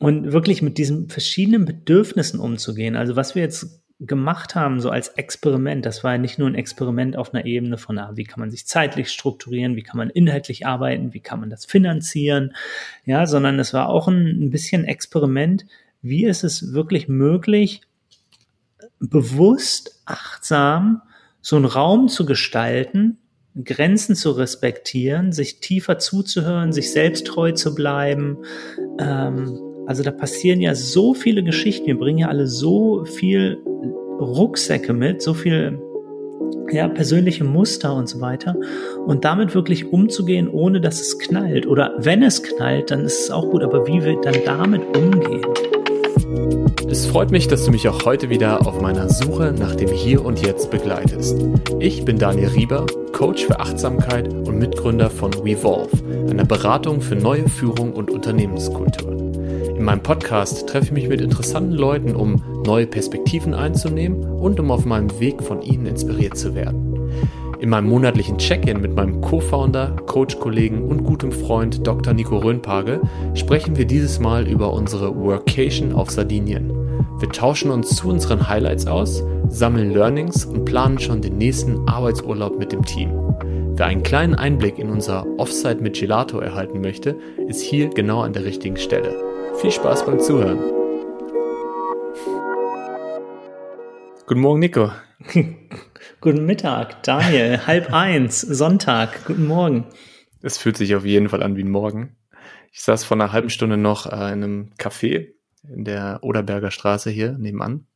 und wirklich mit diesen verschiedenen Bedürfnissen umzugehen. Also was wir jetzt gemacht haben, so als Experiment, das war ja nicht nur ein Experiment auf einer Ebene von, ah, wie kann man sich zeitlich strukturieren, wie kann man inhaltlich arbeiten, wie kann man das finanzieren, ja, sondern es war auch ein, ein bisschen Experiment, wie ist es wirklich möglich, bewusst, achtsam so einen Raum zu gestalten, Grenzen zu respektieren, sich tiefer zuzuhören, sich selbst treu zu bleiben. Ähm, also da passieren ja so viele Geschichten. Wir bringen ja alle so viel Rucksäcke mit, so viel ja, persönliche Muster und so weiter. Und damit wirklich umzugehen, ohne dass es knallt. Oder wenn es knallt, dann ist es auch gut. Aber wie wir dann damit umgehen? Es freut mich, dass du mich auch heute wieder auf meiner Suche nach dem Hier und Jetzt begleitest. Ich bin Daniel Rieber, Coach für Achtsamkeit und Mitgründer von Revolve, einer Beratung für neue Führung und Unternehmenskultur. In meinem Podcast treffe ich mich mit interessanten Leuten, um neue Perspektiven einzunehmen und um auf meinem Weg von ihnen inspiriert zu werden. In meinem monatlichen Check-in mit meinem Co-Founder, Coach-Kollegen und gutem Freund Dr. Nico Röhnpage sprechen wir dieses Mal über unsere Workation auf Sardinien. Wir tauschen uns zu unseren Highlights aus, sammeln Learnings und planen schon den nächsten Arbeitsurlaub mit dem Team. Wer einen kleinen Einblick in unser Offsite mit Gelato erhalten möchte, ist hier genau an der richtigen Stelle. Viel Spaß beim Zuhören. Guten Morgen, Nico. Guten Mittag, Daniel. Halb eins, Sonntag. Guten Morgen. Es fühlt sich auf jeden Fall an wie ein Morgen. Ich saß vor einer halben Stunde noch äh, in einem Café in der Oderberger Straße hier nebenan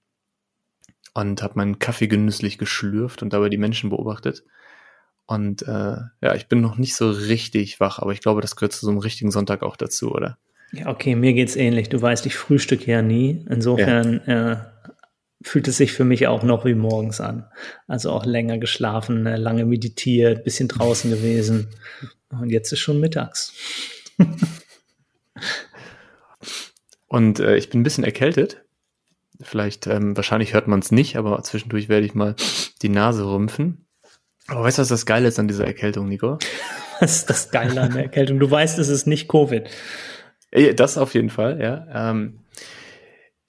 und habe meinen Kaffee genüsslich geschlürft und dabei die Menschen beobachtet. Und äh, ja, ich bin noch nicht so richtig wach, aber ich glaube, das gehört zu so einem richtigen Sonntag auch dazu, oder? Ja, okay, mir geht's ähnlich. Du weißt, ich frühstücke ja nie. Insofern ja. Äh, fühlt es sich für mich auch noch wie morgens an. Also auch länger geschlafen, äh, lange meditiert, bisschen draußen gewesen. Und jetzt ist schon mittags. Und äh, ich bin ein bisschen erkältet. Vielleicht, ähm, wahrscheinlich hört man es nicht, aber zwischendurch werde ich mal die Nase rümpfen. Aber weißt du, was das Geile ist an dieser Erkältung, Nico? Was ist das Geile an der Erkältung? Du weißt, es ist nicht Covid. Das auf jeden Fall, ja. Ähm,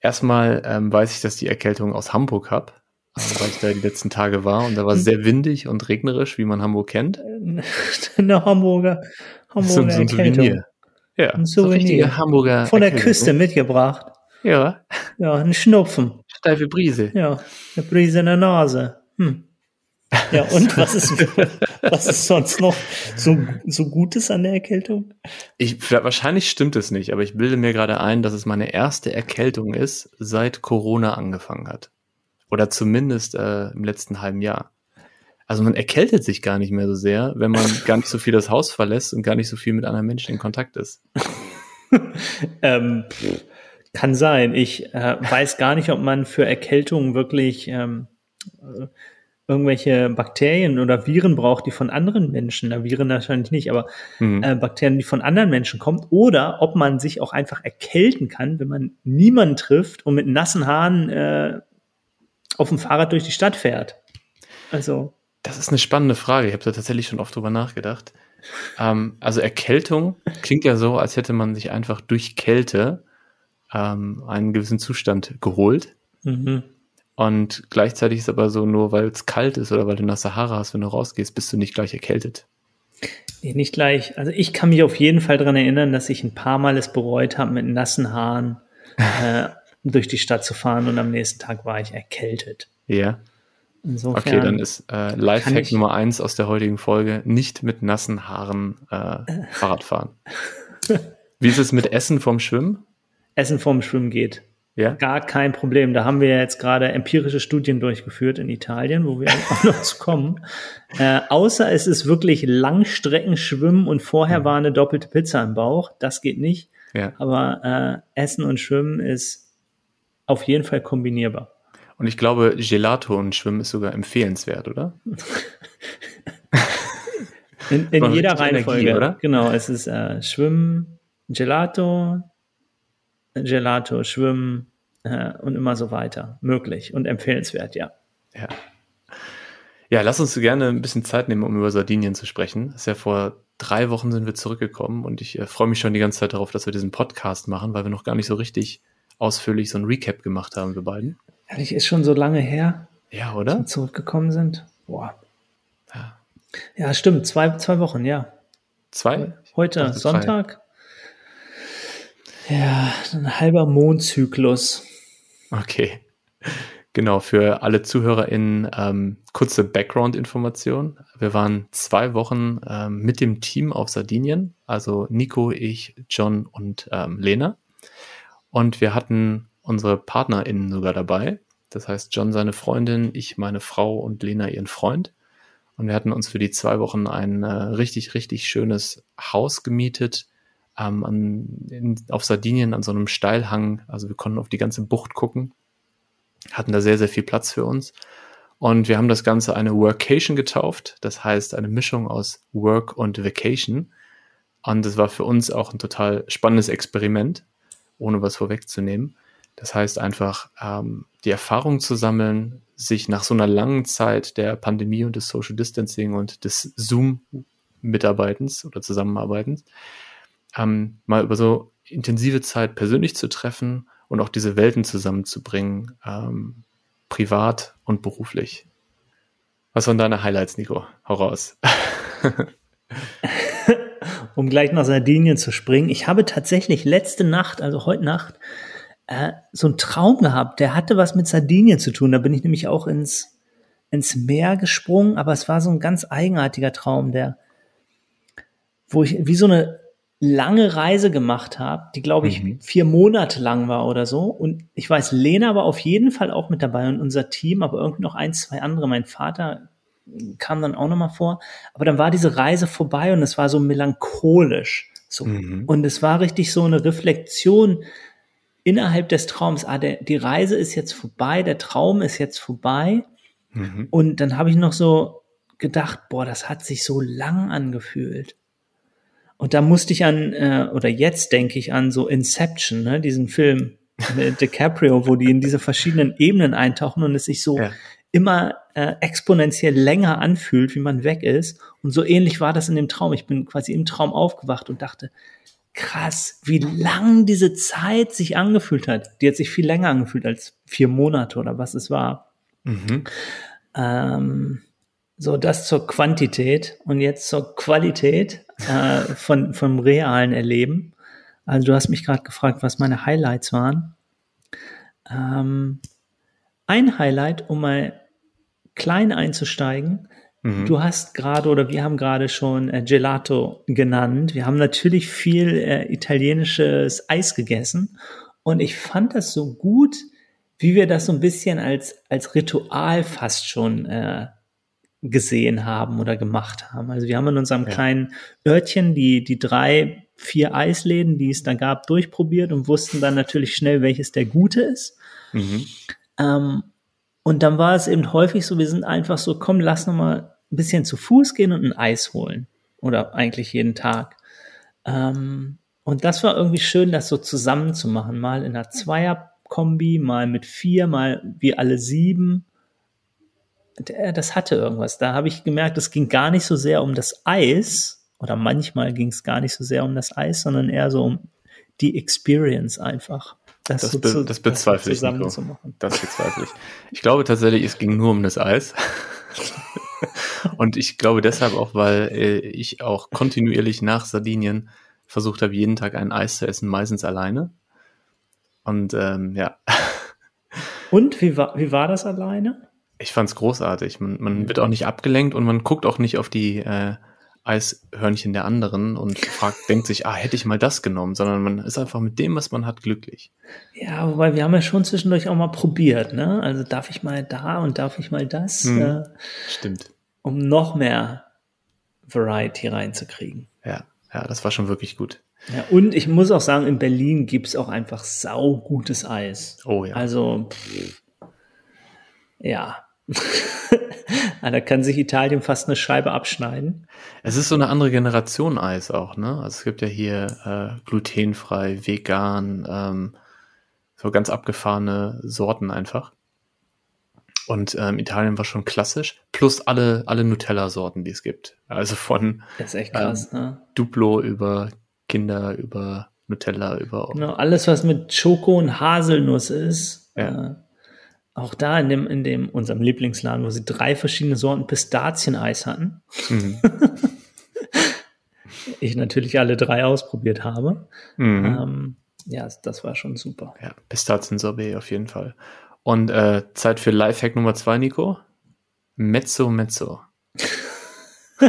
Erstmal ähm, weiß ich, dass die Erkältung aus Hamburg habe, äh, weil ich da die letzten Tage war und da war es sehr windig und regnerisch, wie man Hamburg kennt. Eine Hamburger, Hamburger so, so ein Souvenir. Ja, ein Souvenir. So Hamburger Von der Erkältung. Küste mitgebracht. Ja. Ja, ein Schnupfen. Steife Brise. Ja, eine Brise in der Nase. Hm. Ja, und was ist, was ist sonst noch so, so Gutes an der Erkältung? Ich, wahrscheinlich stimmt es nicht, aber ich bilde mir gerade ein, dass es meine erste Erkältung ist, seit Corona angefangen hat. Oder zumindest äh, im letzten halben Jahr. Also man erkältet sich gar nicht mehr so sehr, wenn man gar nicht so viel das Haus verlässt und gar nicht so viel mit anderen Menschen in Kontakt ist. ähm, kann sein. Ich äh, weiß gar nicht, ob man für Erkältungen wirklich ähm, irgendwelche Bakterien oder Viren braucht, die von anderen Menschen, na Viren wahrscheinlich nicht, aber mhm. äh, Bakterien, die von anderen Menschen kommt, oder ob man sich auch einfach erkälten kann, wenn man niemanden trifft und mit nassen Haaren äh, auf dem Fahrrad durch die Stadt fährt. Also. Das ist eine spannende Frage. Ich habe da tatsächlich schon oft drüber nachgedacht. Ähm, also Erkältung klingt ja so, als hätte man sich einfach durch Kälte ähm, einen gewissen Zustand geholt. Mhm. Und gleichzeitig ist aber so, nur weil es kalt ist oder weil du nach Sahara hast, wenn du rausgehst, bist du nicht gleich erkältet. Nee, nicht gleich. Also ich kann mich auf jeden Fall daran erinnern, dass ich ein paar Mal es bereut habe, mit nassen Haaren äh, durch die Stadt zu fahren und am nächsten Tag war ich erkältet. Ja. Insofern okay, dann ist äh, Lifehack Nummer eins aus der heutigen Folge, nicht mit nassen Haaren äh, Fahrrad fahren. Wie ist es mit Essen vom Schwimmen? Essen vom Schwimmen geht. Ja? Gar kein Problem. Da haben wir jetzt gerade empirische Studien durchgeführt in Italien, wo wir auch noch zu kommen. Äh, außer es ist wirklich Langstreckenschwimmen und vorher mhm. war eine doppelte Pizza im Bauch. Das geht nicht. Ja. Aber äh, Essen und Schwimmen ist auf jeden Fall kombinierbar. Und ich glaube, Gelato und Schwimmen ist sogar empfehlenswert, oder? in, in jeder Reihenfolge, Energie, oder? Genau, es ist äh, Schwimmen, Gelato, Gelato, Schwimmen äh, und immer so weiter. Möglich und empfehlenswert, ja. Ja. Ja, lass uns gerne ein bisschen Zeit nehmen, um über Sardinien zu sprechen. Das ist ja vor drei Wochen sind wir zurückgekommen und ich äh, freue mich schon die ganze Zeit darauf, dass wir diesen Podcast machen, weil wir noch gar nicht so richtig ausführlich so ein Recap gemacht haben, wir beiden. Ehrlich, ist schon so lange her. Ja, oder? Dass wir zurückgekommen sind. Boah. Ja, ja stimmt. Zwei, zwei Wochen, ja. Zwei? Heute, Sonntag. Zwei. Ja, ein halber Mondzyklus. Okay. Genau, für alle ZuhörerInnen ähm, kurze Background-Information. Wir waren zwei Wochen ähm, mit dem Team auf Sardinien, also Nico, ich, John und ähm, Lena. Und wir hatten unsere PartnerInnen sogar dabei. Das heißt, John seine Freundin, ich meine Frau und Lena ihren Freund. Und wir hatten uns für die zwei Wochen ein äh, richtig, richtig schönes Haus gemietet ähm, an, in, auf Sardinien an so einem Steilhang. Also wir konnten auf die ganze Bucht gucken hatten da sehr, sehr viel Platz für uns. Und wir haben das Ganze eine Workation getauft, das heißt eine Mischung aus Work und Vacation. Und es war für uns auch ein total spannendes Experiment, ohne was vorwegzunehmen. Das heißt einfach, ähm, die Erfahrung zu sammeln, sich nach so einer langen Zeit der Pandemie und des Social Distancing und des Zoom-Mitarbeitens oder Zusammenarbeitens, ähm, mal über so intensive Zeit persönlich zu treffen und auch diese Welten zusammenzubringen, ähm, privat und beruflich. Was waren deine Highlights, Nico? Hau raus. um gleich nach Sardinien zu springen. Ich habe tatsächlich letzte Nacht, also heute Nacht, äh, so einen Traum gehabt, der hatte was mit Sardinien zu tun. Da bin ich nämlich auch ins, ins Meer gesprungen, aber es war so ein ganz eigenartiger Traum, der, wo ich wie so eine lange Reise gemacht habe, die glaube ich mhm. vier Monate lang war oder so. Und ich weiß, Lena war auf jeden Fall auch mit dabei und unser Team, aber irgendwie noch ein, zwei andere. Mein Vater kam dann auch noch mal vor. Aber dann war diese Reise vorbei und es war so melancholisch. So. Mhm. Und es war richtig so eine Reflexion innerhalb des Traums. Ah, der, die Reise ist jetzt vorbei, der Traum ist jetzt vorbei. Mhm. Und dann habe ich noch so gedacht, boah, das hat sich so lang angefühlt. Und da musste ich an, äh, oder jetzt denke ich an so Inception, ne, diesen Film mit DiCaprio, wo die in diese verschiedenen Ebenen eintauchen und es sich so ja. immer äh, exponentiell länger anfühlt, wie man weg ist. Und so ähnlich war das in dem Traum. Ich bin quasi im Traum aufgewacht und dachte, krass, wie lang diese Zeit sich angefühlt hat. Die hat sich viel länger angefühlt als vier Monate oder was es war. Mhm. Ähm, so, das zur Quantität und jetzt zur Qualität äh, von, vom realen Erleben. Also du hast mich gerade gefragt, was meine Highlights waren. Ähm, ein Highlight, um mal klein einzusteigen. Mhm. Du hast gerade oder wir haben gerade schon äh, Gelato genannt. Wir haben natürlich viel äh, italienisches Eis gegessen und ich fand das so gut, wie wir das so ein bisschen als, als Ritual fast schon äh, gesehen haben oder gemacht haben. Also wir haben in unserem ja. kleinen Örtchen die, die drei, vier Eisläden, die es da gab, durchprobiert und wussten dann natürlich schnell, welches der gute ist. Mhm. Ähm, und dann war es eben häufig so, wir sind einfach so, komm, lass noch mal ein bisschen zu Fuß gehen und ein Eis holen. Oder eigentlich jeden Tag. Ähm, und das war irgendwie schön, das so zusammen zu machen. Mal in einer Zweierkombi, mal mit vier, mal wie alle sieben das hatte irgendwas. Da habe ich gemerkt, es ging gar nicht so sehr um das Eis, oder manchmal ging es gar nicht so sehr um das Eis, sondern eher so um die Experience einfach. Das, das, so be das bezweifle ich. Das bezweifle ich. Ich glaube tatsächlich, es ging nur um das Eis. Und ich glaube deshalb auch, weil äh, ich auch kontinuierlich nach Sardinien versucht habe, jeden Tag ein Eis zu essen, meistens alleine. Und ähm, ja. Und wie war, wie war das alleine? Ich fand's großartig. Man, man wird auch nicht abgelenkt und man guckt auch nicht auf die äh, Eishörnchen der anderen und fragt, denkt sich, ah, hätte ich mal das genommen, sondern man ist einfach mit dem, was man hat, glücklich. Ja, wobei wir haben ja schon zwischendurch auch mal probiert, ne? Also darf ich mal da und darf ich mal das? Hm, äh, stimmt. Um noch mehr Variety reinzukriegen. Ja, ja, das war schon wirklich gut. Ja, und ich muss auch sagen, in Berlin gibt's auch einfach saugutes Eis. Oh ja. Also, pff, ja, da kann sich Italien fast eine Scheibe abschneiden. Es ist so eine andere Generation Eis auch, ne? Also es gibt ja hier äh, glutenfrei, vegan, ähm, so ganz abgefahrene Sorten einfach. Und ähm, Italien war schon klassisch, plus alle, alle Nutella-Sorten, die es gibt. Also von Das ist echt krass, ähm, ne? Duplo über Kinder, über Nutella, über Genau, alles, was mit Schoko und Haselnuss ist. Ja. Äh, auch da in dem, in dem, unserem Lieblingsladen, wo sie drei verschiedene Sorten Pistazieneis hatten. Mhm. Ich natürlich alle drei ausprobiert habe. Mhm. Ähm, ja, das war schon super. Ja, Pistazien-Sorbet auf jeden Fall. Und äh, Zeit für Lifehack Nummer zwei, Nico. Mezzo Mezzo.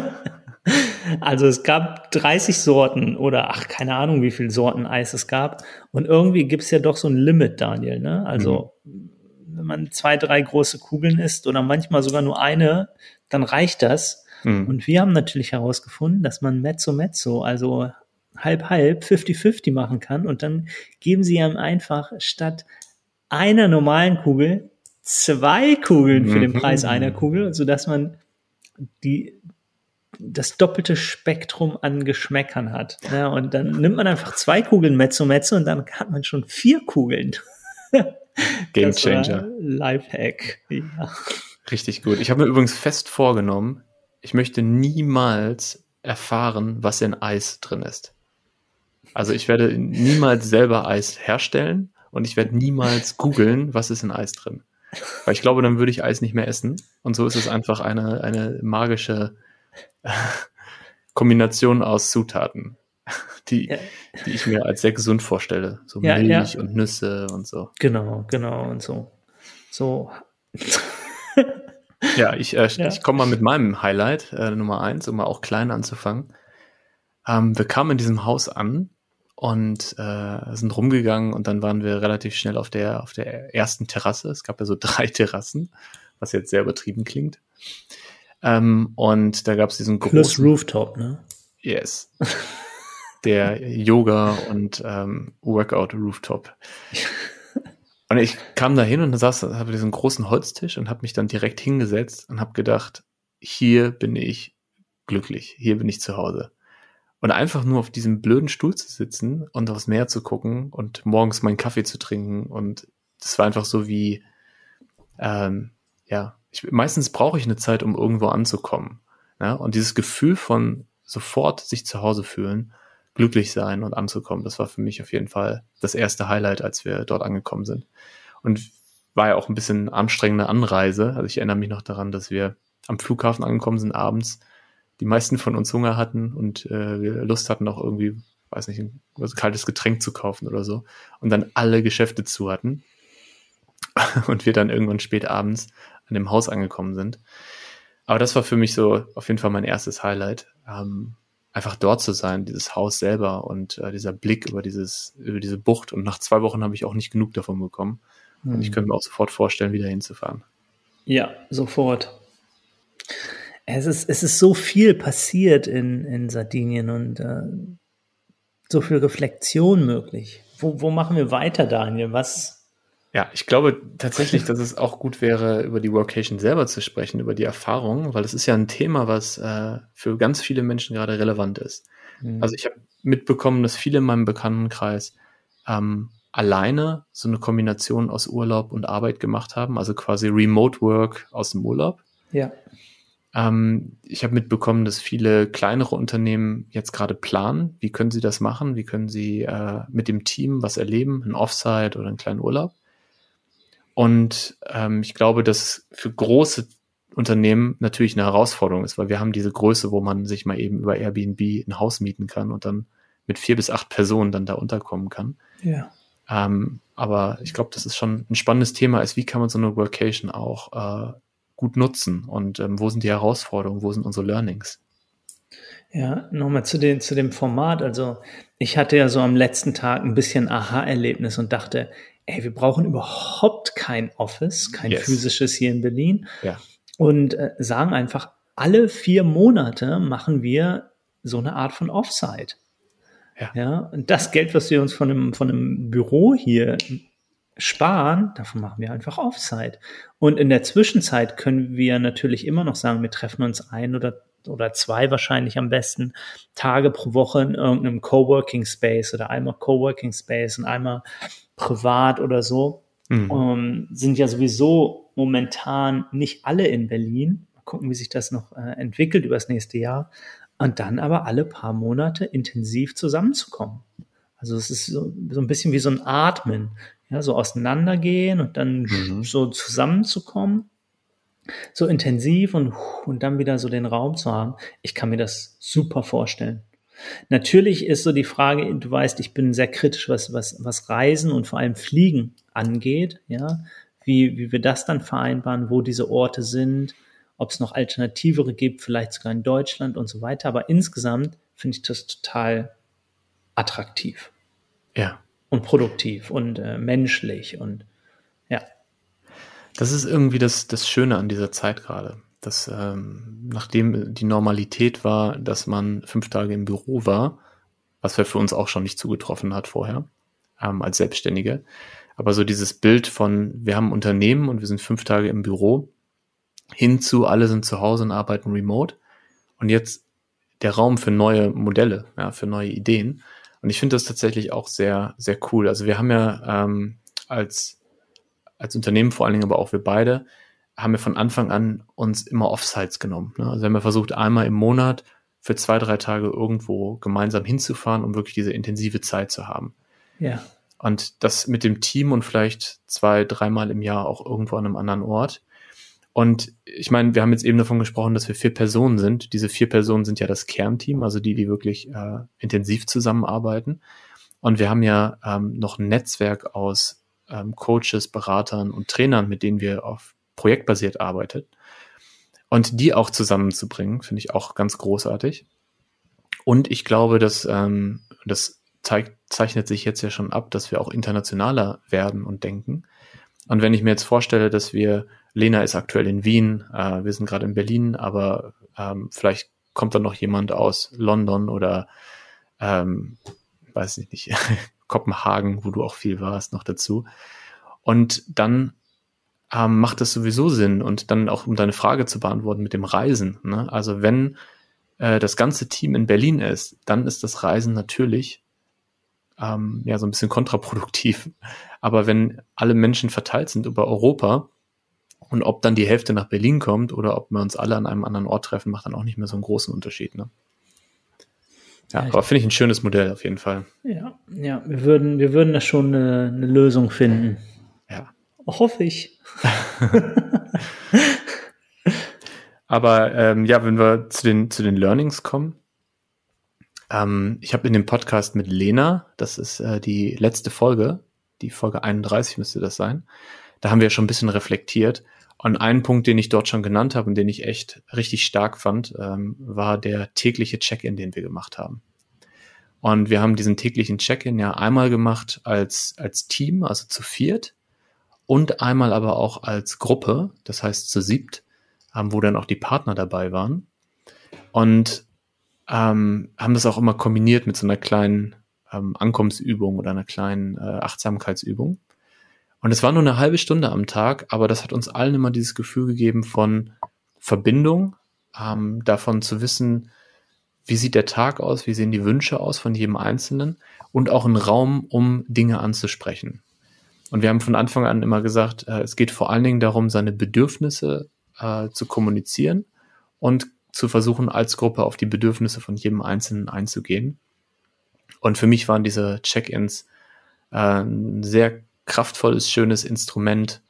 Also es gab 30 Sorten oder ach, keine Ahnung, wie viele Sorten Eis es gab. Und irgendwie gibt es ja doch so ein Limit, Daniel. Ne? Also wenn man zwei, drei große Kugeln isst oder manchmal sogar nur eine, dann reicht das. Mhm. Und wir haben natürlich herausgefunden, dass man Mezzo Mezzo, also halb halb, 50-50 machen kann. Und dann geben sie einem einfach statt einer normalen Kugel zwei Kugeln für den Mhm. Preis einer Kugel, sodass man die, das doppelte Spektrum an Geschmäckern hat. Ja, und dann nimmt man einfach zwei Kugeln Mezzo Mezzo und dann hat man schon vier Kugeln. Game Changer. Lifehack. Ja. Richtig gut. Ich habe mir übrigens fest vorgenommen, ich möchte niemals erfahren, was in Eis drin ist. Also ich werde niemals selber Eis herstellen und ich werde niemals googeln, was ist in Eis drin. Weil ich glaube, dann würde ich Eis nicht mehr essen. Und so ist es einfach eine, eine magische äh, Kombination aus Zutaten, die, Ja. die ich mir als sehr gesund vorstelle. So Ja, Milch ja. und Nüsse und so. Genau, genau und so. So. Ja, ich, äh, ich komme mal mit meinem Highlight, äh, Nummer eins, um mal auch klein anzufangen. Ähm, wir kamen in diesem Haus an und äh, sind rumgegangen und dann waren wir relativ schnell auf der, auf der ersten Terrasse. Es gab ja so drei Terrassen, was jetzt sehr übertrieben klingt. Ähm, und da gab es diesen Plus großen Rooftop, ne? Yes. Der Yoga und ähm, Workout Rooftop. Und ich kam da hin und saß, habe diesen großen Holztisch und habe mich dann direkt hingesetzt und habe gedacht, hier bin ich glücklich, hier bin ich zu Hause. Und einfach nur auf diesem blöden Stuhl zu sitzen und aufs Meer zu gucken und morgens meinen Kaffee zu trinken und das war einfach so wie, ähm, ja, ich, meistens brauche ich eine Zeit, um irgendwo anzukommen. Ja? Und dieses Gefühl von sofort sich zu Hause fühlen, glücklich sein und anzukommen, das war für mich auf jeden Fall das erste Highlight, als wir dort angekommen sind. Und war ja auch ein bisschen anstrengende Anreise. Also ich erinnere mich noch daran, dass wir am Flughafen angekommen sind abends, die meisten von uns Hunger hatten und äh, wir Lust hatten auch irgendwie, weiß nicht, ein kaltes Getränk zu kaufen oder so. Und dann alle Geschäfte zu hatten. und wir dann irgendwann spät abends an dem Haus angekommen sind. Aber das war für mich so auf jeden Fall mein erstes Highlight. Ähm, einfach dort zu sein, dieses Haus selber und äh, dieser Blick über dieses, über diese Bucht. Und nach zwei Wochen habe ich auch nicht genug davon bekommen. Und ich könnte mir auch sofort vorstellen, wieder hinzufahren. Ja, sofort. Es ist, es ist so viel passiert in, in Sardinien und äh, so viel Reflexion möglich. Wo, wo machen wir weiter, Daniel? Was? Ja, ich glaube tatsächlich, dass es auch gut wäre, über die Workation selber zu sprechen, über die Erfahrung, weil das ist ja ein Thema, was äh, für ganz viele Menschen gerade relevant ist. Hm. Also ich habe mitbekommen, dass viele in meinem Bekanntenkreis ähm, alleine so eine Kombination aus Urlaub und Arbeit gemacht haben, also quasi Remote Work aus dem Urlaub. ja. Ähm, ich habe mitbekommen, dass viele kleinere Unternehmen jetzt gerade planen, wie können sie das machen, wie können sie äh, mit dem Team was erleben, ein Offsite oder einen kleinen Urlaub. Und ähm, ich glaube, dass für große Unternehmen natürlich eine Herausforderung ist, weil wir haben diese Größe, wo man sich mal eben über Airbnb ein Haus mieten kann und dann mit vier bis acht Personen dann da unterkommen kann. Ja. Ähm, aber ich glaube, dass es schon ein spannendes Thema ist, wie kann man so eine Workation auch äh, gut nutzen und ähm, wo sind die Herausforderungen, wo sind unsere Learnings? Ja, nochmal zu, den, zu dem Format. Also ich hatte ja so am letzten Tag ein bisschen Aha-Erlebnis und dachte, ey, wir brauchen überhaupt kein Office, kein Yes. physisches hier in Berlin. Ja. Und äh, sagen einfach, alle vier Monate machen wir so eine Art von Offsite. Ja. ja. Und das Geld, was wir uns von einem, von einem Büro hier sparen, davon machen wir einfach Offsite. Und in der Zwischenzeit können wir natürlich immer noch sagen, wir treffen uns ein oder, oder zwei wahrscheinlich am besten Tage pro Woche in irgendeinem Coworking Space oder einmal Coworking Space und einmal privat oder so. mhm. um, ähm, sind ja sowieso momentan nicht alle in Berlin. Mal gucken, wie sich das noch äh, entwickelt über das nächste Jahr. Und dann aber alle paar Monate intensiv zusammenzukommen. Also es ist so, so ein bisschen wie so ein Atmen, ja, so auseinandergehen und dann mhm. so zusammenzukommen, so intensiv und, und dann wieder so den Raum zu haben. Ich kann mir das super vorstellen. Natürlich ist so die Frage, du weißt, ich bin sehr kritisch, was, was, was Reisen und vor allem Fliegen angeht, ja, wie, wie wir das dann vereinbaren, wo diese Orte sind, ob es noch alternativere gibt, vielleicht sogar in Deutschland und so weiter. Aber insgesamt finde ich das total attraktiv. Ja. Und produktiv und äh, menschlich und ja. Das ist irgendwie das, das Schöne an dieser Zeit gerade dass ähm, nachdem die Normalität war, dass man fünf Tage im Büro war, was für uns auch schon nicht zugetroffen hat vorher, ähm, als Selbstständige. Aber so dieses Bild von, wir haben Unternehmen und wir sind fünf Tage im Büro, hinzu, alle sind zu Hause und arbeiten remote. Und jetzt der Raum für neue Modelle, ja, für neue Ideen. Und ich finde das tatsächlich auch sehr, sehr cool. Also wir haben ja ähm, als, als Unternehmen, vor allen Dingen aber auch wir beide, haben wir von Anfang an uns immer Offsites genommen. Ne? Also wir haben wir versucht, einmal im Monat für zwei, drei Tage irgendwo gemeinsam hinzufahren, um wirklich diese intensive Zeit zu haben. Ja. Und das mit dem Team und vielleicht zwei, dreimal im Jahr auch irgendwo an einem anderen Ort. Und ich meine, wir haben jetzt eben davon gesprochen, dass wir vier Personen sind. Diese vier Personen sind ja das Kernteam, also die, die wirklich äh, intensiv zusammenarbeiten. Und wir haben ja ähm, noch ein Netzwerk aus ähm, Coaches, Beratern und Trainern, mit denen wir auf projektbasiert arbeitet. Und die auch zusammenzubringen, finde ich auch ganz großartig. Und ich glaube, dass ähm, das zeigt, zeichnet sich jetzt ja schon ab, dass wir auch internationaler werden und denken. Und wenn ich mir jetzt vorstelle, dass wir, Lena ist aktuell in Wien, äh, wir sind gerade in Berlin, aber ähm, vielleicht kommt dann noch jemand aus London oder ähm, weiß ich nicht, Kopenhagen, wo du auch viel warst, noch dazu. Und dann ähm, macht das sowieso Sinn. Und dann auch, um deine Frage zu beantworten mit dem Reisen. Ne? Also wenn äh, das ganze Team in Berlin ist, dann ist das Reisen natürlich ähm, ja so ein bisschen kontraproduktiv. Aber wenn alle Menschen verteilt sind über Europa und ob dann die Hälfte nach Berlin kommt oder ob wir uns alle an einem anderen Ort treffen, macht dann auch nicht mehr so einen großen Unterschied. Ne? Ja, ja aber finde ich ein schönes Modell auf jeden Fall. Ja, ja, wir würden, wir würden da schon eine, eine Lösung finden. Hoffe ich. Aber ähm, ja, wenn wir zu den, zu den Learnings kommen. Ähm, ich habe in dem Podcast mit Lena, das ist äh, die letzte Folge, die Folge 31 müsste das sein, da haben wir schon ein bisschen reflektiert. Und ein Punkt, den ich dort schon genannt habe und den ich echt richtig stark fand, ähm, war der tägliche Check-in, den wir gemacht haben. Und wir haben diesen täglichen Check-in ja einmal gemacht als, als Team, also zu viert und einmal aber auch als Gruppe, das heißt zu siebt, ähm, wo dann auch die Partner dabei waren. Und ähm, haben das auch immer kombiniert mit so einer kleinen ähm, Ankommensübung oder einer kleinen äh, Achtsamkeitsübung. Und es war nur eine halbe Stunde am Tag, aber das hat uns allen immer dieses Gefühl gegeben von Verbindung, ähm, davon zu wissen, wie sieht der Tag aus, wie sehen die Wünsche aus von jedem Einzelnen und auch ein Raum, um Dinge anzusprechen. Und wir haben von Anfang an immer gesagt, äh, es geht vor allen Dingen darum, seine Bedürfnisse äh, zu kommunizieren und zu versuchen, als Gruppe auf die Bedürfnisse von jedem Einzelnen einzugehen. Und für mich waren diese Check-ins äh, ein sehr kraftvolles, schönes Instrument,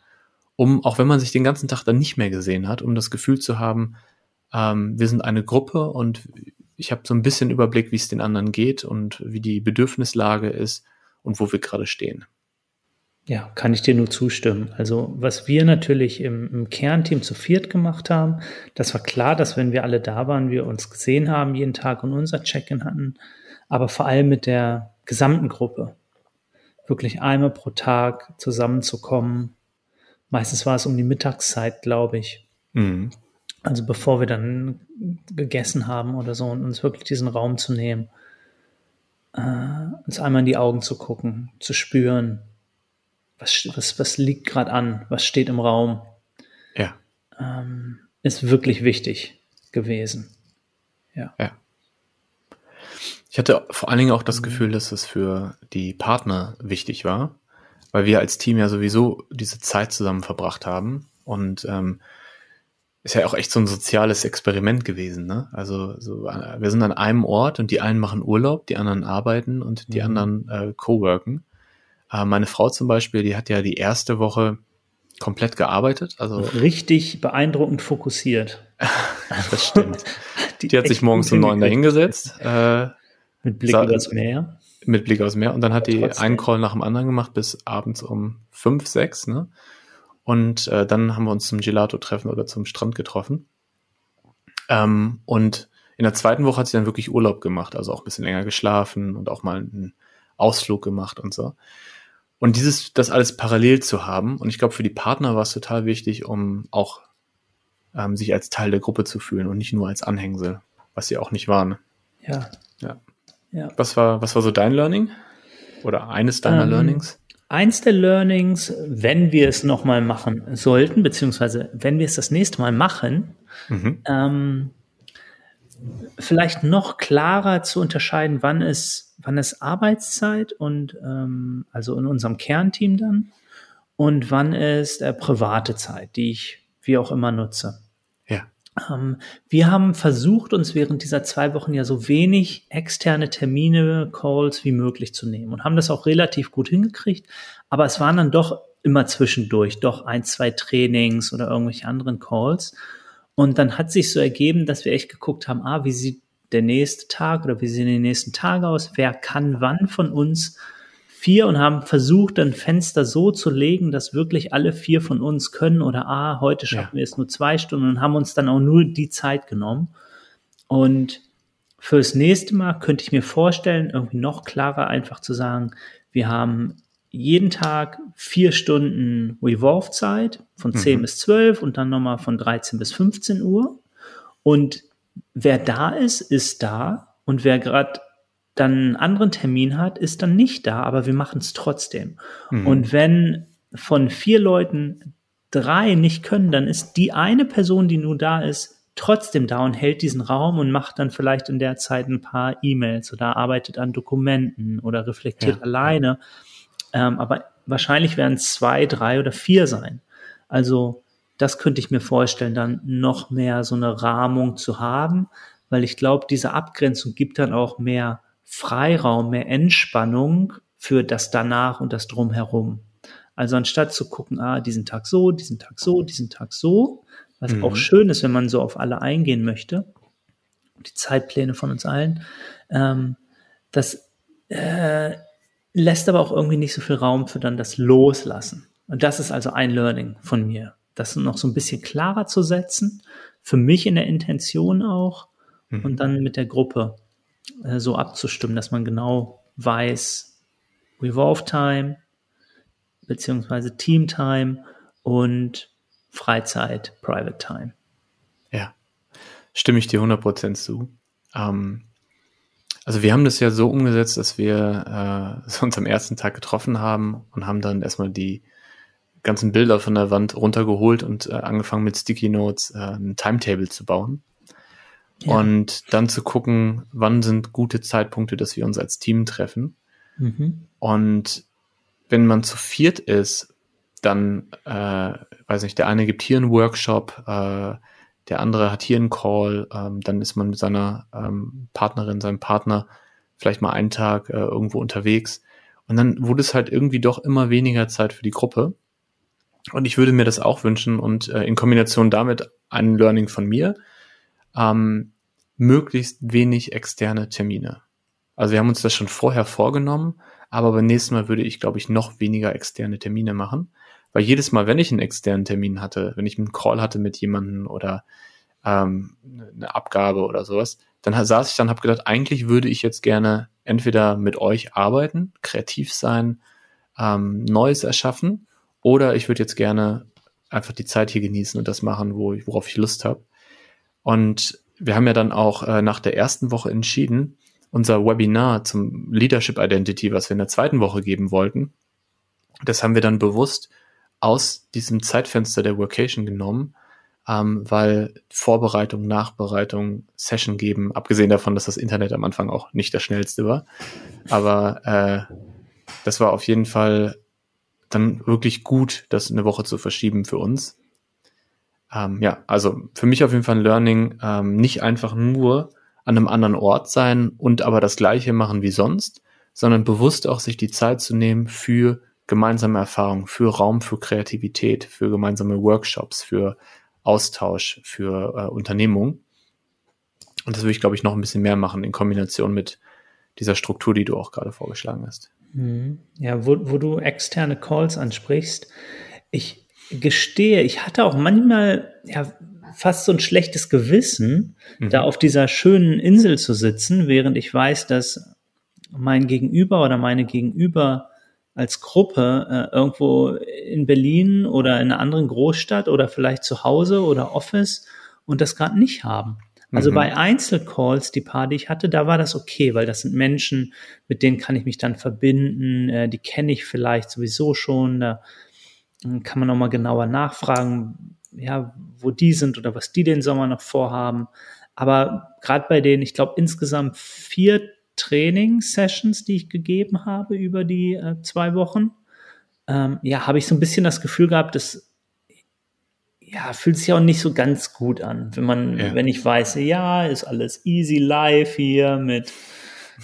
um, auch wenn man sich den ganzen Tag dann nicht mehr gesehen hat, um das Gefühl zu haben, ähm, wir sind eine Gruppe und ich habe so ein bisschen Überblick, wie es den anderen geht und wie die Bedürfnislage ist und wo wir gerade stehen. Ja, kann ich dir nur zustimmen. Also was wir natürlich im, im, Kernteam zu viert gemacht haben, das war klar, dass wenn wir alle da waren, wir uns gesehen haben jeden Tag und unser Check-in hatten, aber vor allem mit der gesamten Gruppe. Wirklich einmal pro Tag zusammenzukommen. Meistens war es um die Mittagszeit, glaube ich. Mhm. Also bevor wir dann gegessen haben oder so und uns wirklich diesen Raum zu nehmen, äh, uns einmal in die Augen zu gucken, zu spüren, was, was, was liegt gerade an, was steht im Raum. Ja. Ähm, ist wirklich wichtig gewesen. Ja. ja. Ich hatte vor allen Dingen auch das Gefühl, dass es für die Partner wichtig war. weil wir als Team ja sowieso diese Zeit zusammen verbracht haben und ähm, ist ja auch echt so ein soziales Experiment gewesen, ne? Also so, äh, wir sind an einem Ort und die einen machen Urlaub, die anderen arbeiten und die mhm. anderen äh, co-worken. Äh, meine Frau zum Beispiel, die hat ja die erste Woche komplett gearbeitet. Also richtig beeindruckend fokussiert. das stimmt. die, die hat sich morgens um neun dahingesetzt. Äh, mit Blick aufs Meer. Mit Blick aufs Meer. Und dann hat die Trotzdem. einen Call nach dem anderen gemacht bis abends um fünf, sechs, ne? Und äh, dann haben wir uns zum Gelato-Treffen oder zum Strand getroffen. Ähm, und in der zweiten Woche hat sie dann wirklich Urlaub gemacht, also auch ein bisschen länger geschlafen und auch mal einen Ausflug gemacht und so. Und dieses, das alles parallel zu haben, und ich glaube, für die Partner war es total wichtig, um auch ähm, sich als Teil der Gruppe zu fühlen und nicht nur als Anhängsel, was sie auch nicht waren. Ja. Ja. ja. Was war, was war so dein Learning? Oder eines deiner ähm, Learnings? Eins der Learnings, wenn wir es nochmal machen sollten, beziehungsweise wenn wir es das nächste Mal machen, mhm. ähm, vielleicht noch klarer zu unterscheiden, wann ist, wann ist Arbeitszeit und ähm, also in unserem Kernteam dann und wann ist äh, private Zeit, die ich wie auch immer nutze. Ja. Ähm, wir haben versucht, uns während dieser zwei Wochen ja so wenig externe Termine, Calls wie möglich zu nehmen und haben das auch relativ gut hingekriegt. Aber es waren dann doch immer zwischendurch doch ein, zwei Trainings oder irgendwelche anderen Calls. Und dann hat sich so ergeben, dass wir echt geguckt haben, ah, wie sieht der nächste Tag oder wie sehen die nächsten Tage aus? Wer kann wann von uns vier und haben versucht, ein Fenster so zu legen, dass wirklich alle vier von uns können oder ah, heute schaffen ja. wir es nur zwei Stunden und haben uns dann auch nur die Zeit genommen. Und fürs nächste Mal könnte ich mir vorstellen, irgendwie noch klarer einfach zu sagen, wir haben jeden Tag vier Stunden Revolve-Zeit von 10 mhm. bis 12 und dann nochmal von 13 bis 15 Uhr. Und wer da ist, ist da. Und wer gerade dann einen anderen Termin hat, ist dann nicht da, aber wir machen es trotzdem. Mhm. Und wenn von vier Leuten drei nicht können, dann ist die eine Person, die nur da ist, trotzdem da und hält diesen Raum und macht dann vielleicht in der Zeit ein paar E-Mails oder arbeitet an Dokumenten oder reflektiert ja. alleine. Ähm, aber wahrscheinlich werden es zwei, drei oder vier sein. Also das könnte ich mir vorstellen, dann noch mehr so eine Rahmung zu haben, weil ich glaube, diese Abgrenzung gibt dann auch mehr Freiraum, mehr Entspannung für das danach und das drumherum. Also anstatt zu gucken, ah, diesen Tag so, diesen Tag so, diesen Tag so, was mhm. auch schön ist, wenn man so auf alle eingehen möchte, die Zeitpläne von uns allen, ähm, das äh, lässt aber auch irgendwie nicht so viel Raum für dann das Loslassen. Und das ist also ein Learning von mir, das noch so ein bisschen klarer zu setzen, für mich in der Intention auch mhm. und dann mit der Gruppe äh, so abzustimmen, dass man genau weiß, Revolve Time beziehungsweise Team Time und Freizeit, Private Time. Ja, stimme ich dir 100% zu. Ähm, also wir haben das ja so umgesetzt, dass wir äh, uns am ersten Tag getroffen haben und haben dann erstmal die ganzen Bilder von der Wand runtergeholt und äh, angefangen mit Sticky Notes äh, ein Timetable zu bauen. Ja. Und dann zu gucken, wann sind gute Zeitpunkte, dass wir uns als Team treffen. Mhm. Und wenn man zu viert ist, dann, äh, weiß nicht, der eine gibt hier einen Workshop, äh, der andere hat hier einen Call, ähm, dann ist man mit seiner ähm, Partnerin, seinem Partner vielleicht mal einen Tag äh, irgendwo unterwegs. Und dann wurde es halt irgendwie doch immer weniger Zeit für die Gruppe. Und ich würde mir das auch wünschen und äh, in Kombination damit ein Learning von mir, ähm, möglichst wenig externe Termine. Also wir haben uns das schon vorher vorgenommen, aber beim nächsten Mal würde ich, glaube ich, noch weniger externe Termine machen. Weil jedes Mal, wenn ich einen externen Termin hatte, wenn ich einen Call hatte mit jemandem oder ähm, eine Abgabe oder sowas, dann saß ich dann, habe gedacht, eigentlich würde ich jetzt gerne entweder mit euch arbeiten, kreativ sein, ähm, Neues erschaffen, oder ich würde jetzt gerne einfach die Zeit hier genießen und das machen, wo ich, worauf ich Lust habe. Und wir haben ja dann auch äh, nach der ersten Woche entschieden, unser Webinar zum Leadership Identity, was wir in der zweiten Woche geben wollten, das haben wir dann bewusst aus diesem Zeitfenster der Workation genommen, ähm, weil Vorbereitung, Nachbereitung, Session geben, abgesehen davon, dass das Internet am Anfang auch nicht das schnellste war, aber äh, das war auf jeden Fall dann wirklich gut, das eine Woche zu verschieben für uns. Ähm, ja, also für mich auf jeden Fall ein Learning, ähm, nicht einfach nur an einem anderen Ort sein und aber das gleiche machen wie sonst, sondern bewusst auch sich die Zeit zu nehmen für gemeinsame Erfahrungen, für Raum für Kreativität, für gemeinsame Workshops, für Austausch, für äh, Unternehmung. Und das würde ich, glaube ich, noch ein bisschen mehr machen in Kombination mit dieser Struktur, die du auch gerade vorgeschlagen hast. Mhm. Ja, wo, wo du externe Calls ansprichst, ich gestehe, ich hatte auch manchmal ja fast so ein schlechtes Gewissen, mhm. da auf dieser schönen Insel zu sitzen, während ich weiß, dass mein Gegenüber oder meine Gegenüber als Gruppe äh, irgendwo in Berlin oder in einer anderen Großstadt oder vielleicht zu Hause oder Office und das gerade nicht haben. Also mhm. bei Einzelcalls, die paar, die ich hatte, da war das okay, weil das sind Menschen, mit denen kann ich mich dann verbinden, äh, die kenne ich vielleicht sowieso schon, da äh, kann man auch mal genauer nachfragen, ja, wo die sind oder was die den Sommer noch vorhaben. Aber gerade bei den, ich glaube, insgesamt vier Training-Sessions, die ich gegeben habe über die äh, zwei Wochen, ähm, ja, habe ich so ein bisschen das Gefühl gehabt, dass ja, fühlt sich auch nicht so ganz gut an, wenn man, ja. wenn ich weiß, ja, ist alles easy live hier mit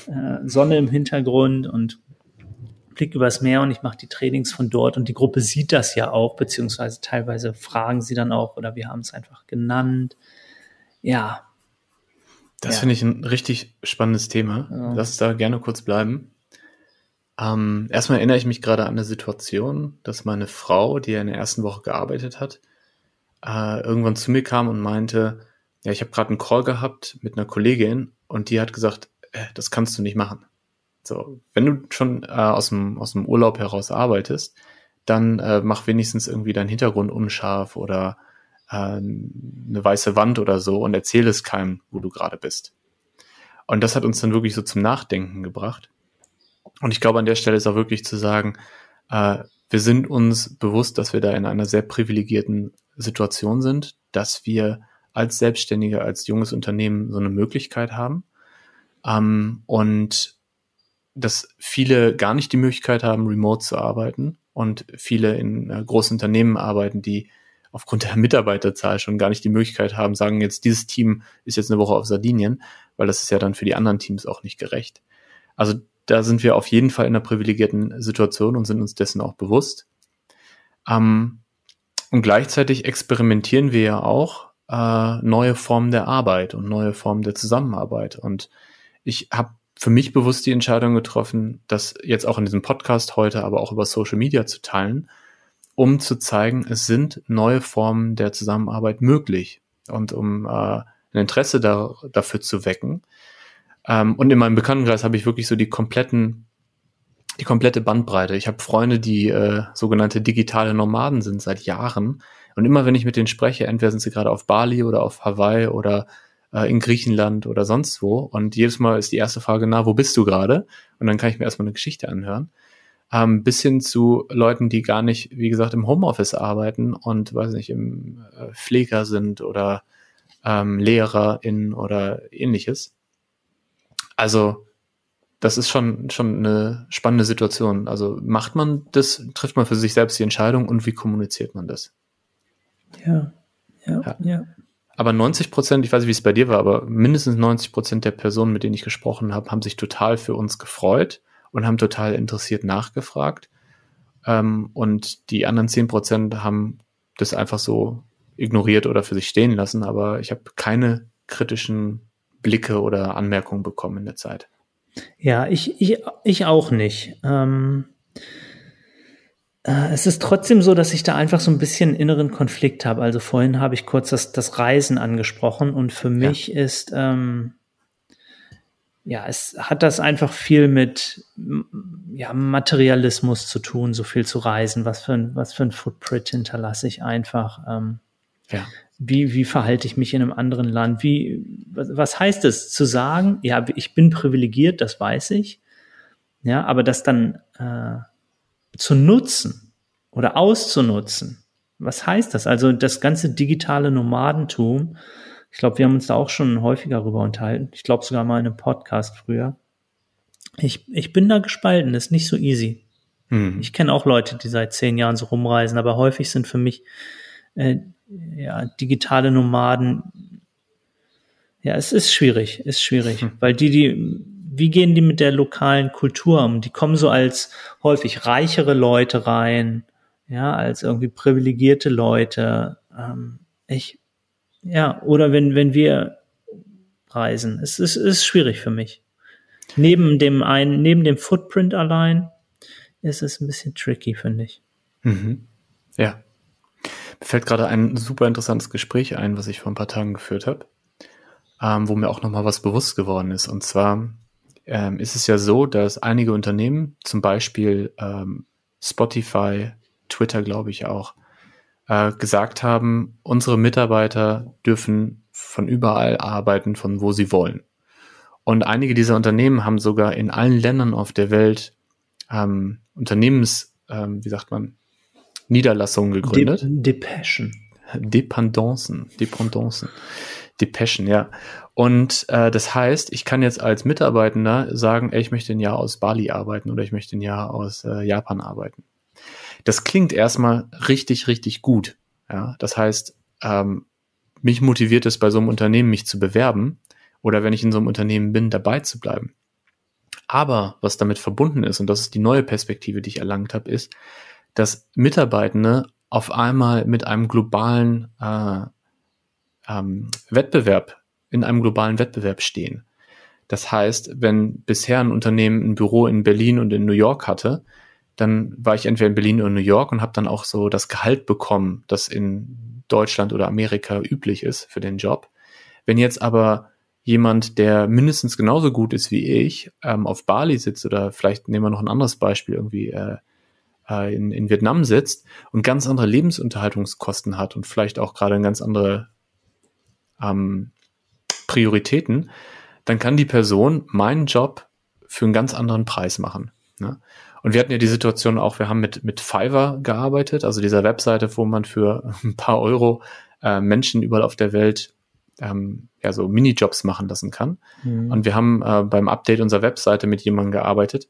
äh, Sonne im Hintergrund und Blick übers Meer und ich mache die Trainings von dort und die Gruppe sieht das ja auch, beziehungsweise teilweise fragen sie dann auch oder wir haben es einfach genannt. Ja. Das ja. finde ich ein richtig spannendes Thema. Ja. Lass uns da gerne kurz bleiben. Ähm, erstmal erinnere ich mich gerade an eine Situation, dass meine Frau, die ja in der ersten Woche gearbeitet hat, äh, irgendwann zu mir kam und meinte, ja, ich habe gerade einen Call gehabt mit einer Kollegin und die hat gesagt, äh, das kannst du nicht machen. So, wenn du schon äh, aus, dem, aus dem Urlaub heraus arbeitest, dann äh, mach wenigstens irgendwie deinen Hintergrund unscharf oder äh, eine weiße Wand oder so und erzähl es keinem, wo du gerade bist. Und das hat uns dann wirklich so zum Nachdenken gebracht. Und ich glaube, an der Stelle ist auch wirklich zu sagen, äh, wir sind uns bewusst, dass wir da in einer sehr privilegierten Situation sind, dass wir als Selbstständige, als junges Unternehmen so eine Möglichkeit haben. Ähm, und dass viele gar nicht die Möglichkeit haben, remote zu arbeiten und viele in äh, großen Unternehmen arbeiten, die aufgrund der Mitarbeiterzahl schon gar nicht die Möglichkeit haben, sagen jetzt, dieses Team ist jetzt eine Woche auf Sardinien, weil das ist ja dann für die anderen Teams auch nicht gerecht. Also da sind wir auf jeden Fall in einer privilegierten Situation und sind uns dessen auch bewusst. Ähm, und gleichzeitig experimentieren wir ja auch äh, neue Formen der Arbeit und neue Formen der Zusammenarbeit. Und ich habe für mich bewusst die Entscheidung getroffen, das jetzt auch in diesem Podcast heute, aber auch über Social Media zu teilen, um zu zeigen, es sind neue Formen der Zusammenarbeit möglich und um äh, ein Interesse da, dafür zu wecken. Ähm, und in meinem Bekanntenkreis habe ich wirklich so die kompletten die komplette Bandbreite. Ich habe Freunde, die äh, sogenannte digitale Nomaden sind seit Jahren. Und immer wenn ich mit denen spreche, entweder sind sie gerade auf Bali oder auf Hawaii oder äh, in Griechenland oder sonst wo. Und jedes Mal ist die erste Frage, na, wo bist du gerade? Und dann kann ich mir erstmal eine Geschichte anhören. Ähm, bis hin zu Leuten, die gar nicht, wie gesagt, im Homeoffice arbeiten und, weiß nicht, im äh, Pfleger sind oder ähm, LehrerInnen oder ähnliches. Also das ist schon, schon eine spannende Situation. Also macht man das, trifft man für sich selbst die Entscheidung und wie kommuniziert man das? Ja, ja, ja. ja. Aber 90 Prozent, ich weiß nicht, wie es bei dir war, aber mindestens 90 Prozent der Personen, mit denen ich gesprochen habe, haben sich total für uns gefreut und haben total interessiert nachgefragt. Ähm, und die anderen 10 Prozent haben das einfach so ignoriert oder für sich stehen lassen. Aber ich habe keine kritischen Blicke oder Anmerkungen bekommen in der Zeit. Ja, ich, ich, ich auch nicht. Ähm, äh, es ist trotzdem so, dass ich da einfach so ein bisschen inneren Konflikt habe. Also vorhin habe ich kurz das, das Reisen angesprochen und für mich ja. ist, ähm, ja, es hat das einfach viel mit ja, Materialismus zu tun, so viel zu reisen. Was für ein, was für ein Footprint hinterlasse ich einfach? Ähm, ja. Wie, wie verhalte ich mich in einem anderen Land? Wie, was, was heißt es zu sagen, ja, ich bin privilegiert, das weiß ich. Ja, aber das dann äh, zu nutzen oder auszunutzen, was heißt das? Also das ganze digitale Nomadentum, ich glaube, wir haben uns da auch schon häufiger darüber unterhalten. Ich glaube sogar mal in einem Podcast früher. Ich, ich bin da gespalten, das ist nicht so easy. Mhm. Ich kenne auch Leute, die seit zehn Jahren so rumreisen, aber häufig sind für mich äh, ja, digitale Nomaden, ja, es ist schwierig, ist schwierig, mhm. weil die, die, wie gehen die mit der lokalen Kultur um? Die kommen so als häufig reichere Leute rein, ja, als irgendwie privilegierte Leute. Ähm, ich, ja, oder wenn, wenn wir reisen, es ist, ist schwierig für mich. Neben dem einen, neben dem Footprint allein ist es ein bisschen tricky, finde ich. Mhm. Ja. Mir fällt gerade ein super interessantes Gespräch ein, was ich vor ein paar Tagen geführt habe, ähm, wo mir auch nochmal was bewusst geworden ist. Und zwar ähm, ist es ja so, dass einige Unternehmen, zum Beispiel ähm, Spotify, Twitter, glaube ich auch, äh, gesagt haben, unsere Mitarbeiter dürfen von überall arbeiten, von wo sie wollen. Und einige dieser Unternehmen haben sogar in allen Ländern auf der Welt ähm, Unternehmens, ähm, wie sagt man, Niederlassungen gegründet. De Depeschen. Dependancen, Dependancen. Depeschen, ja. Und äh, das heißt, ich kann jetzt als Mitarbeitender sagen, ey, ich möchte ein Jahr aus Bali arbeiten oder ich möchte ein Jahr aus äh, Japan arbeiten. Das klingt erstmal richtig, richtig gut. Ja, das heißt, ähm, mich motiviert es bei so einem Unternehmen, mich zu bewerben oder wenn ich in so einem Unternehmen bin, dabei zu bleiben. Aber was damit verbunden ist, und das ist die neue Perspektive, die ich erlangt habe, ist, dass Mitarbeitende auf einmal mit einem globalen äh, ähm, Wettbewerb, in einem globalen Wettbewerb stehen. Das heißt, wenn bisher ein Unternehmen ein Büro in Berlin und in New York hatte, dann war ich entweder in Berlin oder New York und habe dann auch so das Gehalt bekommen, das in Deutschland oder Amerika üblich ist für den Job. Wenn jetzt aber jemand, der mindestens genauso gut ist wie ich, ähm, auf Bali sitzt oder vielleicht nehmen wir noch ein anderes Beispiel irgendwie äh, äh, in, in Vietnam sitzt und ganz andere Lebensunterhaltungskosten hat und vielleicht auch gerade ganz andere ähm, Prioritäten, dann kann die Person meinen Job für einen ganz anderen Preis machen. Ne? Und wir hatten ja die Situation auch, wir haben mit, mit Fiverr gearbeitet, also dieser Webseite, wo man für ein paar Euro äh, Menschen überall auf der Welt ähm, ja so Minijobs machen lassen kann. Mhm. Und wir haben äh, beim Update unserer Webseite mit jemandem gearbeitet,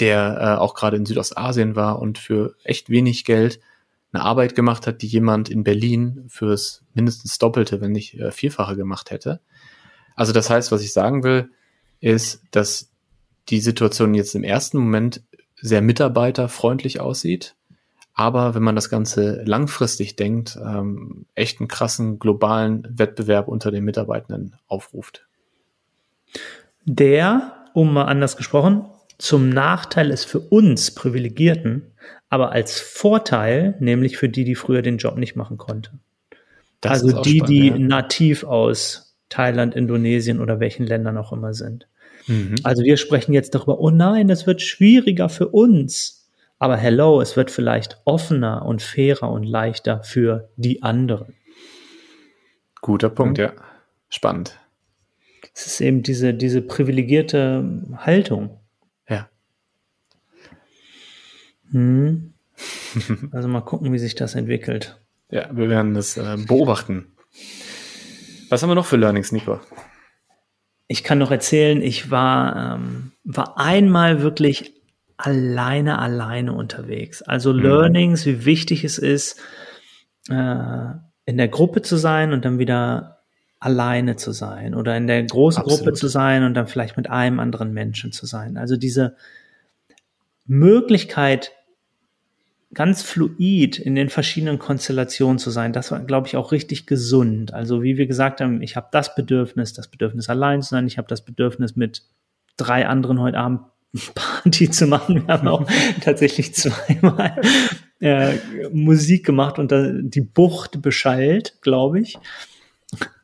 der äh, auch gerade in Südostasien war und für echt wenig Geld eine Arbeit gemacht hat, die jemand in Berlin fürs mindestens Doppelte, wenn nicht äh, Vierfache gemacht hätte. Also das heißt, was ich sagen will, ist, dass die Situation jetzt im ersten Moment sehr mitarbeiterfreundlich aussieht aber wenn man das Ganze langfristig denkt, ähm, echt einen krassen globalen Wettbewerb unter den Mitarbeitenden aufruft. Der, um mal anders gesprochen, zum Nachteil ist für uns Privilegierten, aber als Vorteil, nämlich für die, die früher den Job nicht machen konnten. Das also die, spannend, die ja. nativ aus Thailand, Indonesien oder welchen Ländern auch immer sind. Mhm. Also wir sprechen jetzt darüber, oh nein, das wird schwieriger für uns aber hello, es wird vielleicht offener und fairer und leichter für die anderen. Guter Punkt, ja. ja. Spannend. Es ist eben diese, diese privilegierte Haltung. Ja. Hm. Also mal gucken, wie sich das entwickelt. Ja, wir werden das äh, beobachten. Was haben wir noch für Learnings, Nico? Ich kann noch erzählen, ich war, ähm, war einmal wirklich alleine, alleine unterwegs. Also mhm. Learnings, wie wichtig es ist, äh, in der Gruppe zu sein und dann wieder alleine zu sein oder in der großen Absolut. Gruppe zu sein und dann vielleicht mit einem anderen Menschen zu sein. Also diese Möglichkeit, ganz fluid in den verschiedenen Konstellationen zu sein, das war, glaube ich, auch richtig gesund. Also wie wir gesagt haben, ich habe das Bedürfnis, das Bedürfnis allein zu sein, ich habe das Bedürfnis mit drei anderen heute Abend Party zu machen. Wir haben auch tatsächlich zweimal äh, Musik gemacht und dann die Bucht beschallt, glaube ich.